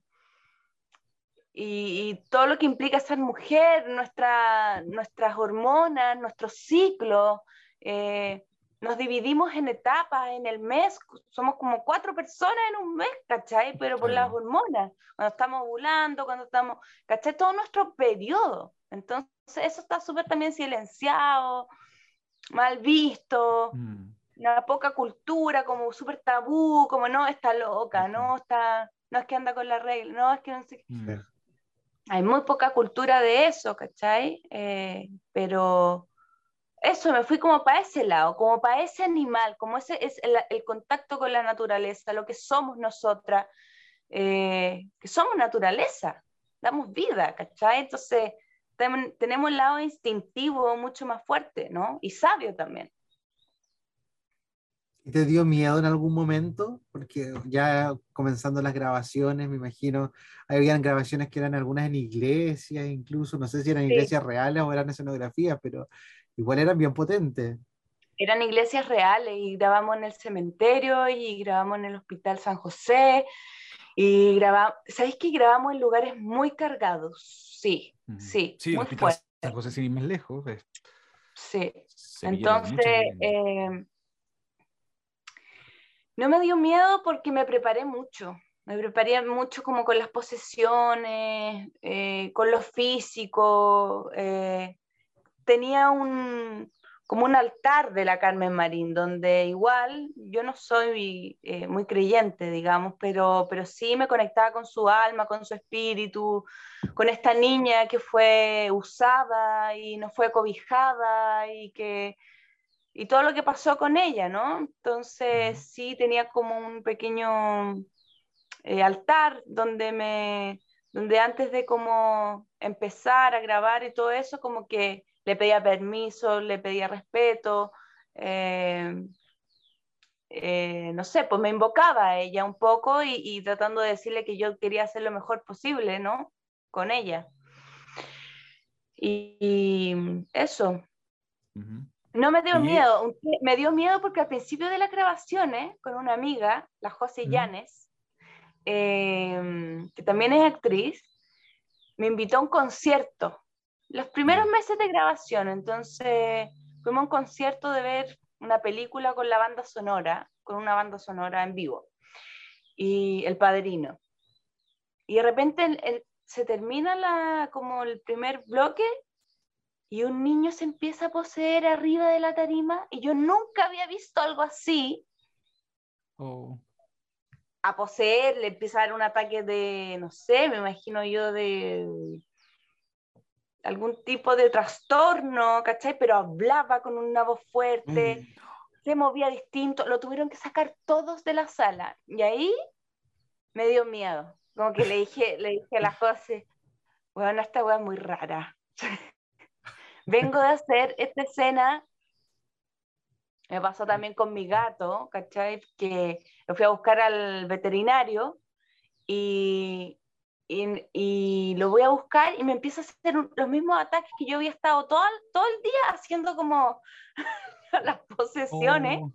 y, todo lo que implica ser mujer, nuestra, nuestras hormonas, nuestro ciclo. Eh, nos dividimos en etapas en el mes, somos como cuatro personas en un mes, ¿cachai? Pero por las hormonas, cuando estamos ovulando, cuando estamos, ¿cachai? Todo nuestro periodo. Entonces, eso está súper también silenciado, mal visto, mm. una poca cultura, como súper tabú, como no, está loca, no, está, no es que anda con la regla, no, es que no sé. Mm. Hay muy poca cultura de eso, ¿cachai? Eh, pero eso, me fui como para ese lado, como para ese animal, como ese es el, contacto con la naturaleza, lo que somos nosotras, eh, que somos naturaleza, damos vida, ¿cachai? Entonces, tenemos el lado instintivo mucho más fuerte, ¿no? Y sabio también. ¿Y te dio miedo en algún momento? Porque ya comenzando las grabaciones, me imagino, habían grabaciones que eran algunas en iglesias, incluso, no sé si eran iglesias reales o eran escenografías, pero igual eran bien potentes. Eran iglesias reales y grabamos en el cementerio y grabamos en el Hospital San José y grabamos, ¿sabéis que grabamos en lugares muy cargados? Sí, sí, sí, muy fuerte. San José sin ir más lejos. Sí, entonces no me dio miedo porque me preparé mucho. Me preparé mucho como con las posesiones, eh, con lo físico. Eh, tenía un, como un altar de la Carmen Marín, donde igual yo no soy eh, muy creyente, digamos, pero, pero sí me conectaba con su alma, con su espíritu, con esta niña que fue usada y no fue cobijada y que y todo lo que pasó con ella, ¿no? Entonces sí tenía como un pequeño eh, altar donde me, donde antes de como empezar a grabar y todo eso, como que le pedía permiso, le pedía respeto, eh, eh, no sé, pues me invocaba a ella un poco y, tratando de decirle que yo quería hacer lo mejor posible, ¿no? Con ella. Y, eso. No me dio miedo, me dio miedo porque al principio de las grabaciones, con una amiga, la José Llanes, em, que también es actriz, me invitó a un concierto. Los primeros meses de grabación, entonces fuimos a un concierto de ver una película con la banda sonora, con una banda sonora en vivo, y El Padrino. Y de repente se termina la, como el primer bloque y un niño se empieza a poseer arriba de la tarima y yo nunca había visto algo así. Oh. A poseer, le empieza a dar un ataque de, no sé, me imagino yo de algún tipo de trastorno, ¿cachai? Pero hablaba con una voz fuerte, mm. se movía distinto, lo tuvieron que sacar todos de la sala. Y ahí me dio miedo, como que le dije, le dije a las cosas, bueno, esta weá es muy rara. vengo de hacer esta escena. Me pasó también con mi gato, ¿cachai? Que lo fui a buscar al veterinario y, y, lo voy a buscar y me empieza a hacer los mismos ataques que yo había estado todo, todo el día haciendo como las posesiones. Oh.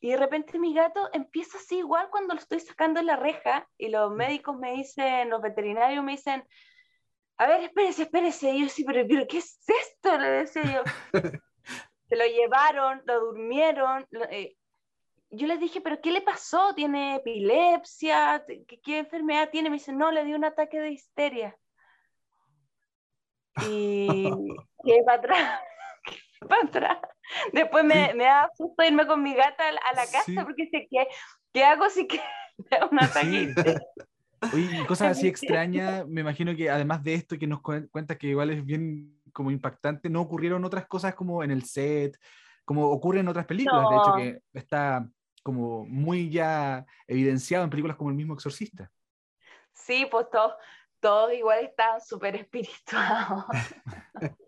Y de repente mi gato empieza así igual cuando lo estoy sacando en la reja y los médicos me dicen, los veterinarios me dicen, a ver, espérese, espérese. Y yo sí, pero, ¿qué es esto? Le decía yo. Se lo llevaron, lo durmieron. Eh, yo les dije, ¿pero qué le pasó? ¿Tiene epilepsia? ¿Qué, enfermedad tiene? Me dicen, no, le dio un ataque de histeria. Y qué para atrás, para atrás. Después me, me da susto irme con mi gata a la casa porque sé que, ¿qué hago si que un ataque? Oye, cosas así extrañas, me imagino que además de esto que nos cuentas que igual es bien como impactante, ¿no ocurrieron otras cosas como en el set, como ocurre en otras películas? De hecho, que está como muy ya evidenciado en películas como El mismo Exorcista. Sí, pues todos, igual están súper espirituados.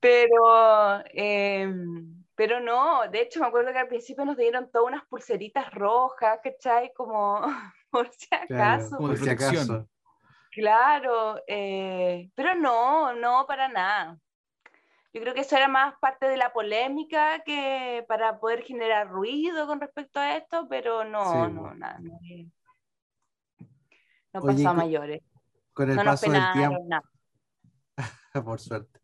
pero, em, pero no, de hecho me acuerdo que al principio nos dieron todas unas pulseritas rojas, ¿cachai? Como por si acaso. Claro, por si acaso. Claro, eh, pero no, no para nada. Yo creo que eso era más parte de la polémica que para poder generar ruido con respecto a esto, pero no, no, nada. No, no pasó a mayores. Con el paso del tiempo. por suerte.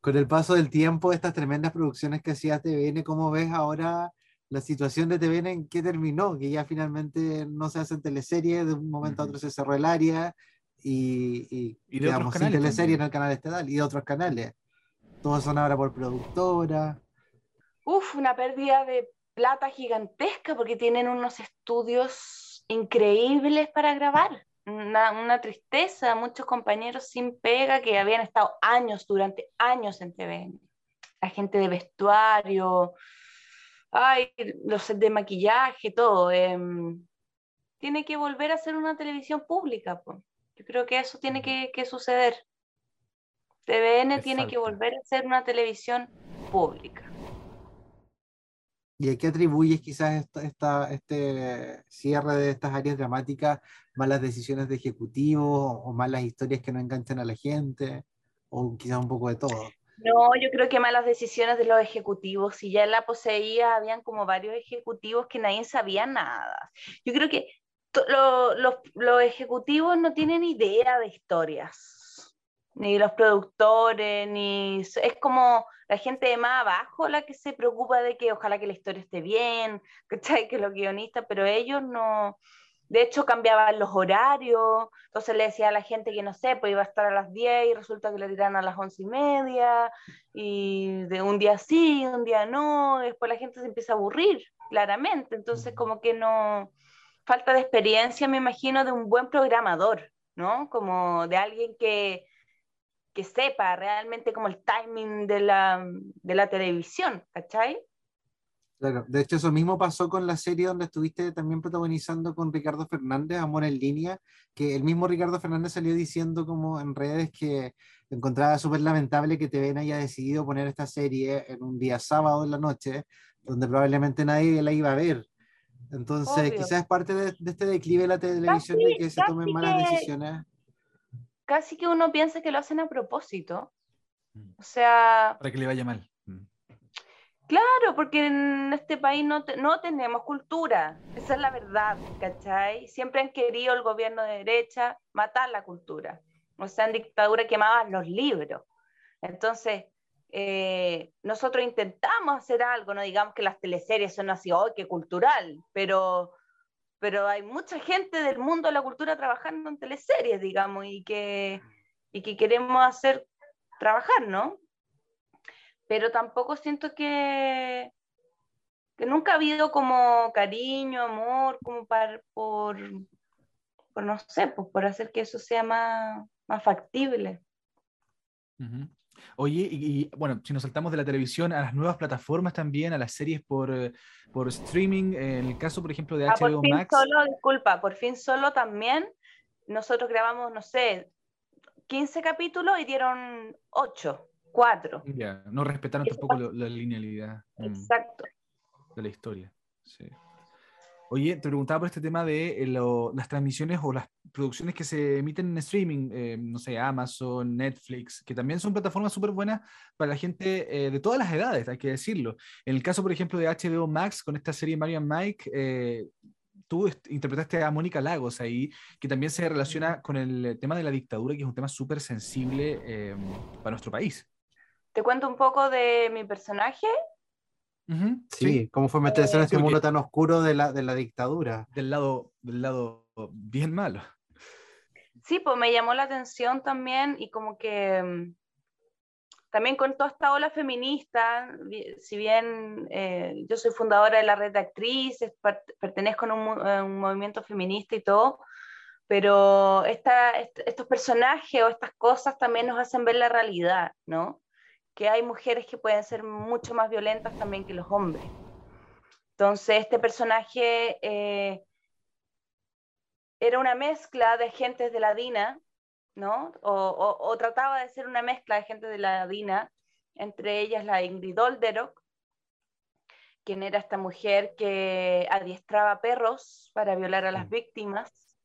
Con el paso del tiempo, estas tremendas producciones que hacía TVN, ¿cómo ves ahora la situación de TVN en qué terminó, que ya finalmente no se hacen teleseries, de un momento a otro se cerró el área y, y, de otros sin teleseries en el canal estatal y de otros canales. Todos son ahora por productora. Uf, una pérdida de plata gigantesca porque tienen unos estudios increíbles para grabar. Una, tristeza, muchos compañeros sin pega que habían estado años, durante años en TVN. la gente de vestuario, ay, los de maquillaje, todo. Em, tiene que volver a ser una televisión pública. Yo creo que eso tiene que, suceder. TVN tiene que volver a ser una televisión pública. ¿Y a qué atribuyes quizás esta, este cierre de estas áreas dramáticas? ¿Malas decisiones de ejecutivos o malas historias que no enganchan a la gente? ¿O quizás un poco de todo? No, yo creo que malas decisiones de los ejecutivos. Si ya la poseía, habían como varios ejecutivos que nadie sabía nada. Yo creo que los ejecutivos no tienen idea de historias, ni los productores, ni... Es como la gente de más abajo la que se preocupa de que ojalá que la historia esté bien, que los guionistas, pero ellos no... De hecho, cambiaban los horarios, entonces le decía a la gente que no sé, pues iba a estar a las 10 y resulta que le tiran a las 11 y media, y de un día sí, un día no, después la gente se empieza a aburrir, claramente, entonces como que no, falta de experiencia, me imagino, de un buen programador, ¿no? Como de alguien que, que sepa realmente como el timing de la, de la televisión, ¿cachai? Claro, de hecho eso mismo pasó con la serie donde estuviste también protagonizando con Ricardo Fernández, Amor en línea, que el mismo Ricardo Fernández salió diciendo como en redes que encontraba súper lamentable que TVN haya decidido poner esta serie en un día sábado en la noche, donde probablemente nadie la iba a ver. Entonces, quizás es parte de, este declive de la televisión de que se tomen malas decisiones. Casi que uno piensa que lo hacen a propósito. Mm. O sea... Para que le vaya mal. Mm. Claro, porque en este país no, no tenemos cultura. Esa es la verdad, ¿cachai? Siempre han querido el gobierno de derecha matar la cultura. O sea, en dictadura quemaban los libros. Entonces, eh, nosotros intentamos hacer algo, no digamos que las teleseries son así, ¡oh, qué cultural! Pero, pero hay mucha gente del mundo de la cultura trabajando en teleseries, digamos, y que, y que queremos hacer trabajar, ¿no? Pero tampoco siento que, que nunca ha habido como cariño, amor, como para, por, por no sé, pues por hacer que eso sea más, más factible. Oye, y, bueno, si nos saltamos de la televisión a las nuevas plataformas también, a las series por, eh, por streaming, en el caso, por ejemplo, de ah, HBO por fin Max. Solo, disculpa, por fin solo también, nosotros grabamos, no sé, 15 capítulos y dieron 8, 4. Ya, no respetaron tampoco la, linealidad. Mm, Exacto. De la historia, sí. Oye, te preguntaba por este tema de eh, las transmisiones o las producciones que se emiten en streaming, eh, no sé, Amazon, Netflix, que también son plataformas súper buenas para la gente eh, de todas las edades, hay que decirlo. En el caso, por ejemplo, de HBO Max, con esta serie Marian Mike, tú interpretaste a Mónica Lagos ahí, que también se relaciona con el tema de la dictadura, que es un tema súper sensible para nuestro país. Te cuento un poco de mi personaje sí, ¿cómo fue meterse en ese mundo tan oscuro de la, de la dictadura? Del lado, del lado bien malo. Sí, pues me llamó la atención también y como que mm, también con toda esta ola feminista, si bien eh, yo soy fundadora de la red de actrices, pertenezco a un, movimiento feminista y todo, pero esta, estos personajes o estas cosas también nos hacen ver la realidad, ¿no? Que hay mujeres que pueden ser mucho más violentas también que los hombres. Entonces, este personaje eh, era una mezcla de agentes de la DINA, ¿no? O, trataba de ser una mezcla de agentes de la DINA, entre ellas la Ingrid Olderock, quien era esta mujer que adiestraba perros para violar a las mm. víctimas,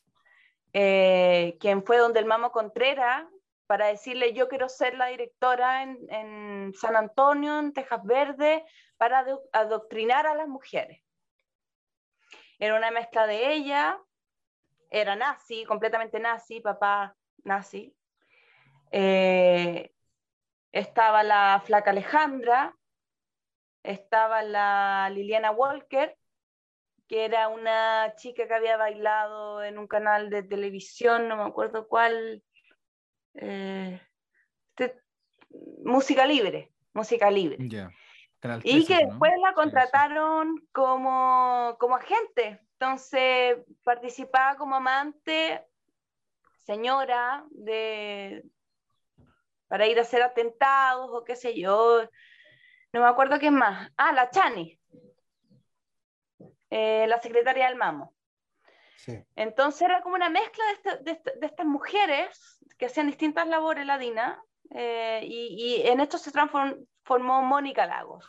eh, quien fue donde el Mamo Contreras, para decirle yo quiero ser la directora en, San Antonio, en Tejas Verde, para adoctrinar a las mujeres. Era una mezcla de ella, era nazi, completamente nazi, papá nazi. Eh, estaba la flaca Alejandra, estaba la Liliana Walker, que era una chica que había bailado en un canal de televisión, no me acuerdo cuál, eh, este, música libre, música libre. Y que después la contrataron Como, como agente. Entonces participaba como amante, señora, de, para ir a hacer atentados o qué sé yo. No me acuerdo quién más. Ah, la Chani. Eh, la secretaria del Mamo. Entonces era como una mezcla de, estas mujeres que hacían distintas labores ladinas eh, y, y, en esto se transformó Mónica Lagos,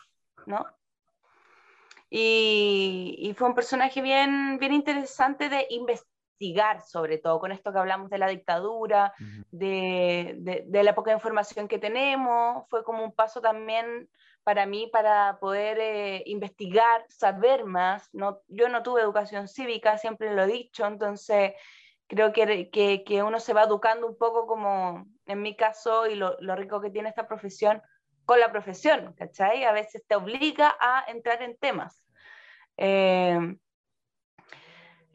¿no? Y, y, fue un personaje bien, bien interesante de investigar, sobre todo con esto que hablamos de la dictadura, de, de, de, la poca información que tenemos. Fue como un paso también para mí para poder eh, investigar, saber más. No, yo no tuve educación cívica, siempre lo he dicho, entonces creo que, que, que uno se va educando un poco como en mi caso y lo, lo, rico que tiene esta profesión con la profesión, ¿cachai? A veces te obliga a entrar en temas. Eh,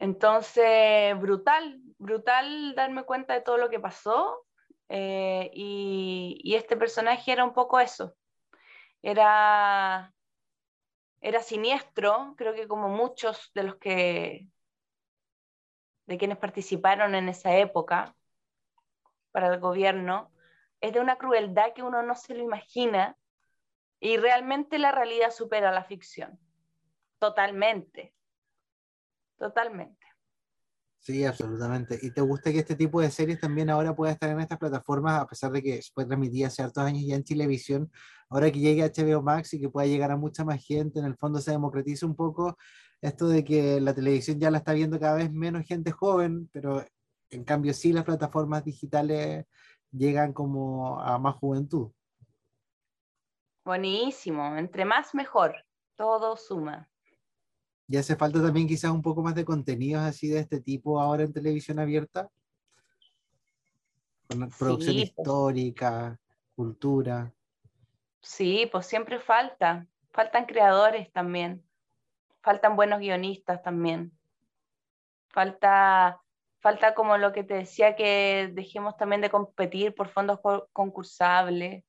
entonces, brutal, brutal darme cuenta de todo lo que pasó eh, y, y este personaje era un poco eso, era, era siniestro, creo que como muchos de los que de quienes participaron en esa época para el gobierno, es de una crueldad que uno no se lo imagina y realmente la realidad supera la ficción. Totalmente. Totalmente. Sí, absolutamente. ¿Y te gusta que este tipo de series también ahora pueda estar en estas plataformas, a pesar de que fue transmitida hace hartos años ya en televisión, ahora que llegue HBO Max y que pueda llegar a mucha más gente, en el fondo se democratiza un poco esto de que la televisión ya la está viendo cada vez menos gente joven, pero en cambio sí las plataformas digitales llegan como a más juventud. Buenísimo, entre más mejor, todo suma. ¿Y hace falta también quizás un poco más de contenidos así de este tipo ahora en televisión abierta? producción pues. histórica, cultura. Sí, pues siempre falta. Faltan creadores también. Faltan buenos guionistas también. Falta, falta como lo que te decía, que dejemos también de competir por fondos concursables,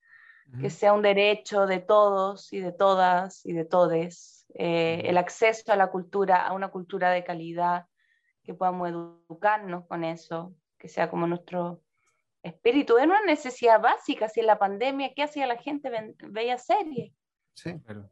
que sea un derecho de todos y de todas y de todes eh, el acceso a la cultura, a una cultura de calidad, que podamos educarnos con eso, que sea como nuestro espíritu. Es una necesidad básica, si en la pandemia, ¿qué hacía la gente? veía series. Sí, pero...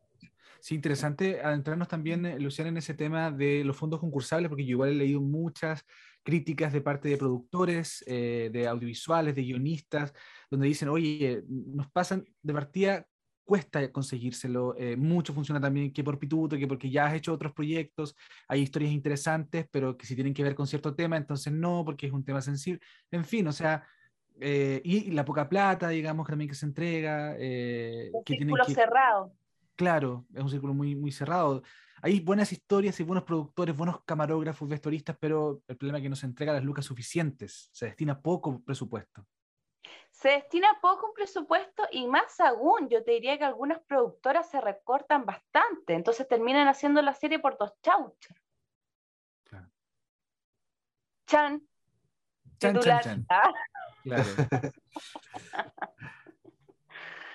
Sí, interesante adentrarnos también, eh, Luciana, en ese tema de los fondos concursables, porque yo igual he leído muchas críticas de parte de productores, eh, de audiovisuales, de guionistas, donde dicen, oye, nos pasan de partida cuesta conseguírselo. Eh, mucho funciona también que por pituto, que porque ya has hecho otros proyectos, hay historias interesantes, pero que si tienen que ver con cierto tema, entonces no, porque es un tema sensible. En fin, o sea, eh, y, la poca plata, digamos, que también que se entrega. Eh, un círculo cerrado. Claro, es un círculo muy, muy cerrado. Hay buenas historias y buenos productores, buenos camarógrafos, vestuaristas, pero el problema es que no se entrega las lucas suficientes, se destina poco presupuesto se destina poco un presupuesto y más aún, yo te diría que algunas productoras se recortan bastante, entonces terminan haciendo la serie por dos chauchas. Chan. Chan, chan, chan. Ah. Claro.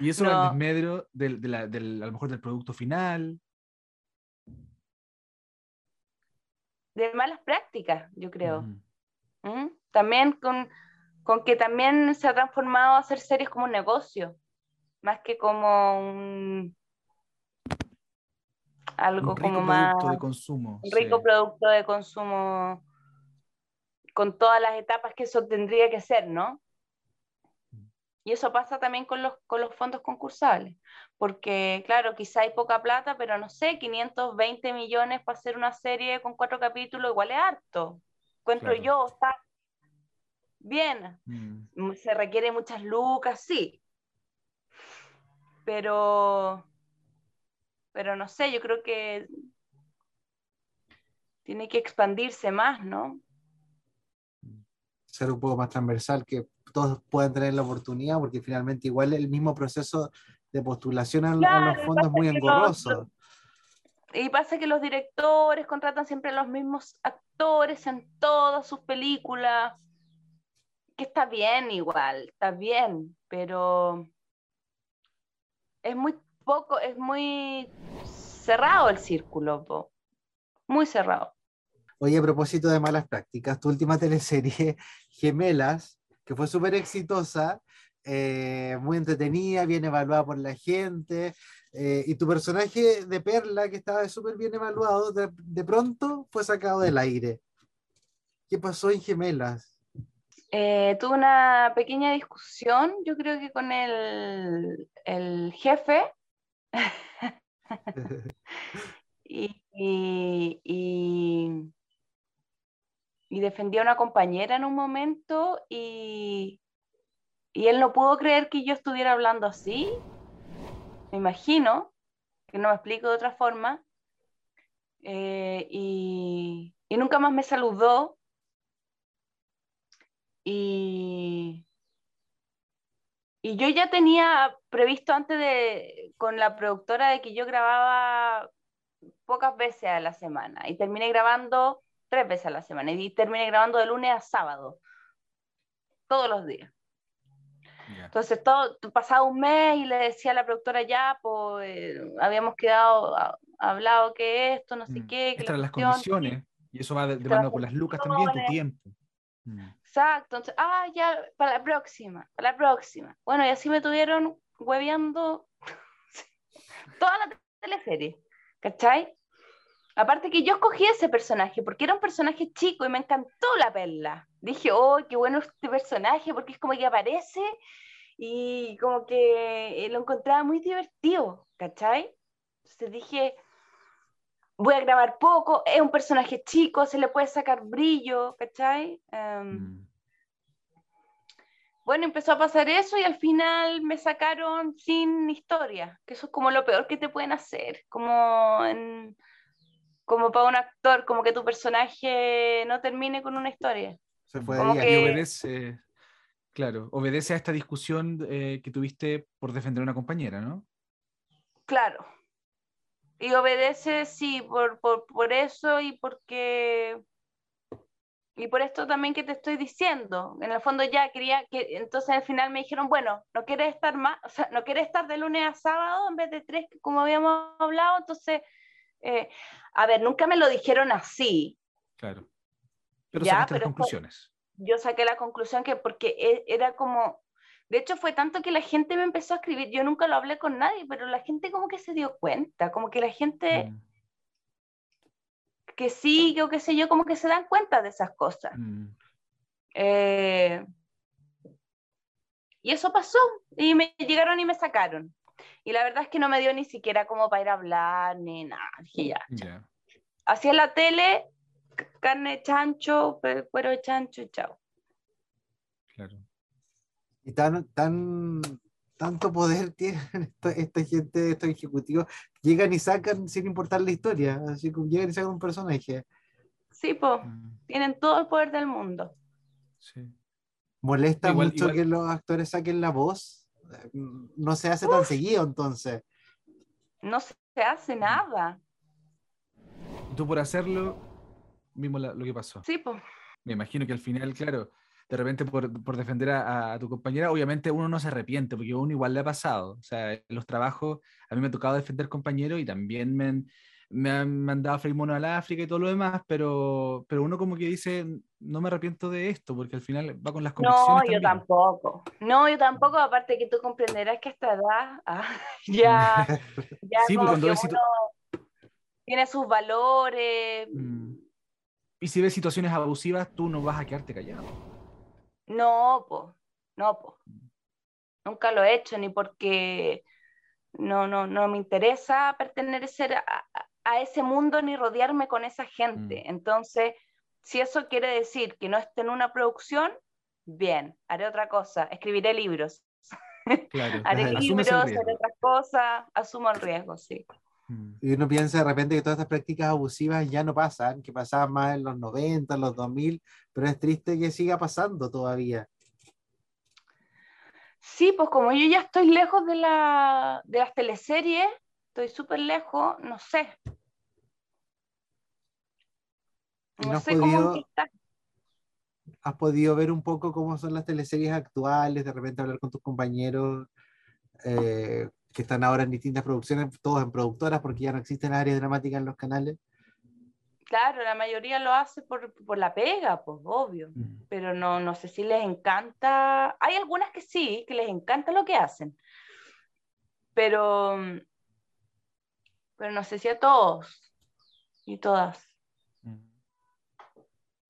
y eso es el desmedro del, del, a lo mejor del producto final. De malas prácticas, yo creo. ¿Mm? También con con que también se ha transformado a hacer series como un negocio, más que como un algo un rico como más de consumo. un rico sí. producto de consumo con todas las etapas que eso tendría que ser, ¿no? Y eso pasa también con los, con los fondos concursables, porque claro, quizá hay poca plata, pero no sé, 520 millones para hacer una serie con cuatro capítulos igual es harto. Encuentro Claro. yo, está bien, Mm. se requiere muchas lucas, sí. Pero, pero no sé, yo creo que tiene que expandirse más, ¿no? Ser un poco más transversal, que todos puedan tener la oportunidad, porque finalmente igual el mismo proceso de postulación a, los fondos es muy engorroso. Y pasa que los directores contratan siempre a los mismos actores en todas sus películas, que está bien igual, está bien, pero es muy poco, es muy cerrado el círculo, muy cerrado. Oye, a propósito de malas prácticas, tu última teleserie, Gemelas, que fue súper exitosa, eh, muy entretenida, bien evaluada por la gente, Eh, y tu personaje de Perla, que estaba súper bien evaluado, de, de, pronto fue sacado del aire. ¿Qué pasó en Gemelas? Eh, tuve una pequeña discusión, yo creo que con el, el jefe. y, y, y, y, defendí a una compañera en un momento y, y él no pudo creer que yo estuviera hablando así me imagino, que no me explico de otra forma, eh, y, y, nunca más me saludó. Y, y yo ya tenía previsto antes de, con la productora de que yo grababa pocas veces a la semana y terminé grabando tres veces a la semana y terminé grabando de lunes a sábado, todos los días. Entonces, todo, pasaba un mes y le decía a la productora ya, pues habíamos quedado, hablado que esto, no sé mm. qué. Estas las condiciones, y eso va de, mano con las lucas también, tu tiempo. Mm. Exacto, entonces, ah, ya, para la próxima, para la próxima. Bueno, y así me tuvieron hueveando toda la teleserie, ¿cachai? Aparte que yo escogí ese personaje porque era un personaje chico y me encantó la perla. Dije, oh, qué bueno este personaje porque es como que aparece y como que eh, lo encontraba muy divertido, ¿cachai? Entonces dije, voy a grabar poco, es un personaje chico, se le puede sacar brillo, ¿cachai? Um, Bueno, empezó a pasar eso y al final me sacaron sin historia, que eso es como lo peor que te pueden hacer, como en como para un actor, como que tu personaje no termine con una historia. Se fue como que... Y obedece, claro, obedece a esta discusión eh, que tuviste por defender a una compañera, ¿no? Claro. Y obedece, sí, por, por, por eso y porque y por esto también que te estoy diciendo. En el fondo ya quería que, entonces al final me dijeron, bueno, no quieres estar más, o sea, no quieres estar de lunes a sábado en vez de tres, como habíamos hablado, entonces eh, a ver, nunca me lo dijeron así. Claro. Pero sacaste las conclusiones. yo saqué la conclusión que porque e, era como, de hecho fue tanto que la gente me empezó a escribir, yo nunca lo hablé con nadie, pero la gente como que se dio cuenta, como que la gente mm. que sigue o qué sé yo, como que se dan cuenta de esas cosas. Mm. Eh, y eso pasó, y me llegaron y me sacaron. Y la verdad es que no me dio ni siquiera como para ir a hablar ni nada. Ya. Yeah. La tele, carne de chancho, cuero de chancho y chao. Claro. Y tan, tan, tanto poder tienen esta, gente, estos ejecutivos, llegan y sacan sin importar la historia, así que llegan y sacan un personaje. Sí, pues, tienen todo el poder del mundo. Sí. ¿Molesta mucho que los actores saquen la voz? no se hace tan seguido entonces. No se hace nada. Tú por hacerlo, mismo lo que pasó. Sí, pues. Me imagino que al final, claro, de repente por, por defender a, tu compañera, obviamente uno no se arrepiente, porque a uno igual le ha pasado. O sea, en los trabajos, a mí me ha tocado defender compañeros y también me, me han mandado a freír mono al África y todo lo demás, pero, pero uno como que dice, no me arrepiento de esto, porque al final va con las convicciones. No, yo tampoco. No, yo tampoco, aparte que tú comprenderás que a esta edad ah, ya, ya sí, como que uno tiene sus valores. Mm. Y si ves situaciones abusivas, tú no vas a quedarte callado. No, pues, no, pues. Nunca lo he hecho, ni porque no, no, no me interesa pertenecer a, a ese mundo ni rodearme con esa gente. Mm. Entonces, si eso quiere decir que no esté en una producción, bien, haré otra cosa, escribiré libros. haré libros, haré otras cosas, asumo el riesgo, sí. Mm. Y uno piensa de repente que todas estas prácticas abusivas ya no pasan, que pasaban más en los 90, en los 2000, pero es triste que siga pasando todavía. Sí, pues como yo ya estoy lejos de, la, de las teleseries, estoy súper lejos, no sé. No, sé cómo ¿Has podido ver un poco cómo son las teleseries actuales? De repente hablar con tus compañeros eh, que están ahora en distintas producciones, todos en productoras, porque ya no existen áreas dramáticas en los canales. Claro, la mayoría lo hace por, por la pega, pues obvio, mm. pero no, no sé si les encanta. Hay algunas que sí, que les encanta lo que hacen, pero pero no sé si a todos y todas.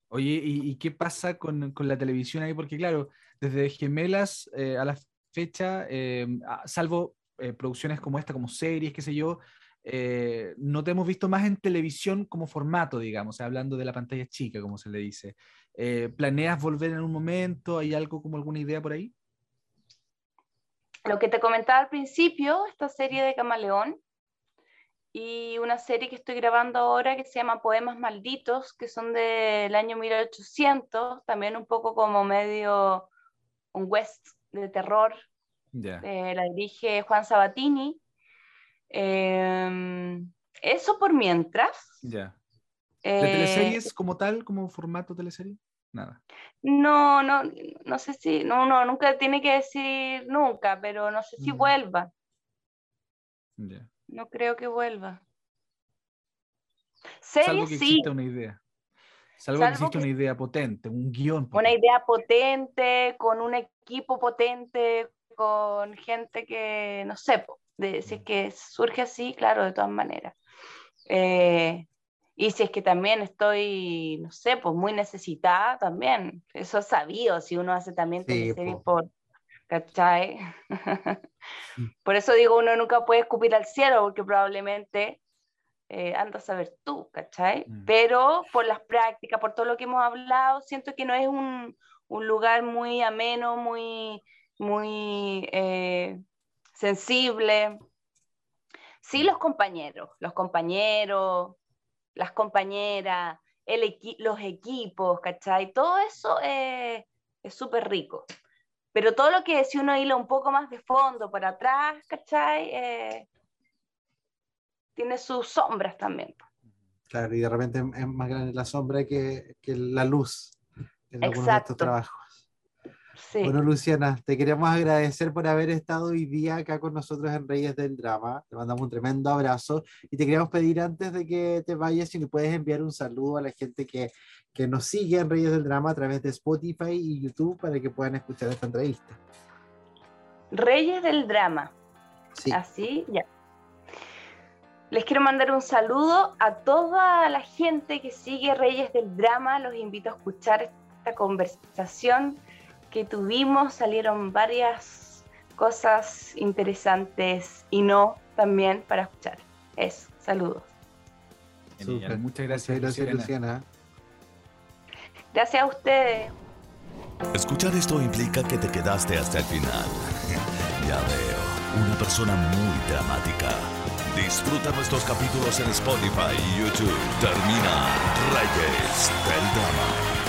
Oye, ¿y, qué pasa con, con, la televisión ahí? Porque claro, desde Gemelas eh, a la fecha, eh, salvo eh, producciones como esta, como series, qué sé yo, no te hemos visto más en televisión como formato, digamos, hablando de la pantalla chica, como se le dice. ¿Planeas volver en un momento? ¿Hay algo como alguna idea por ahí? Lo que te comentaba al principio, esta serie de Camaleón, y una serie que estoy grabando ahora que se llama Poemas Malditos, que son del año 1800, también un poco como medio un west de terror. Eh, la dirige Juan Sabatini. Em, eso por mientras. Ya. ¿De eh, teleseries como tal, como formato teleserie? Nada. No, no, no sé si, no, no, nunca tiene que decir nunca, pero no sé si mm. vuelva. No creo que vuelva. Salvo que exista una idea. Salvo, que exista una idea potente, un guion. Una idea potente, con un equipo potente, con gente que, no sé, de, si es mm. que surge así, claro, de todas maneras. Eh, y si es que también estoy, no sé, pues muy necesitada también. Eso es sabido, si uno hace también sí, por, ¿cachai? Mm. Por eso digo, uno nunca puede escupir al cielo, porque probablemente eh, anda a saber tú, ¿cachai? Mm. Pero por las prácticas, por todo lo que hemos hablado, siento que no es un, un lugar muy ameno, muy, muy eh, sensible. Sí, los compañeros, los compañeros, las compañeras, el los equipos, ¿cachai? Todo eso es súper rico. Pero todo lo que si uno hila un poco más de fondo para atrás, ¿cachai? Eh, tiene sus sombras también. Claro, y de repente es más grande la sombra que, que la luz en algunos de estos trabajos. Sí. Bueno, Luciana, te queremos agradecer por haber estado hoy día acá con nosotros en Reyes del Drama. Te mandamos un tremendo abrazo y te queremos pedir antes de que te vayas si le puedes enviar un saludo a la gente que que nos siguen Reyes del Drama a través de Spotify y YouTube para que puedan escuchar esta entrevista. Reyes del Drama. Sí. Así, ya. Les quiero mandar un saludo a toda la gente que sigue Reyes del Drama. Los invito a escuchar esta conversación que tuvimos. Salieron varias cosas interesantes y no también para escuchar. Eso, saludos. Muchas gracias, gracias Luciana. Gracias a ustedes. Escuchar esto implica que te quedaste hasta el final. ya veo, una persona muy dramática. Disfruta nuestros capítulos en Spotify y YouTube. Termina Reyes del Drama.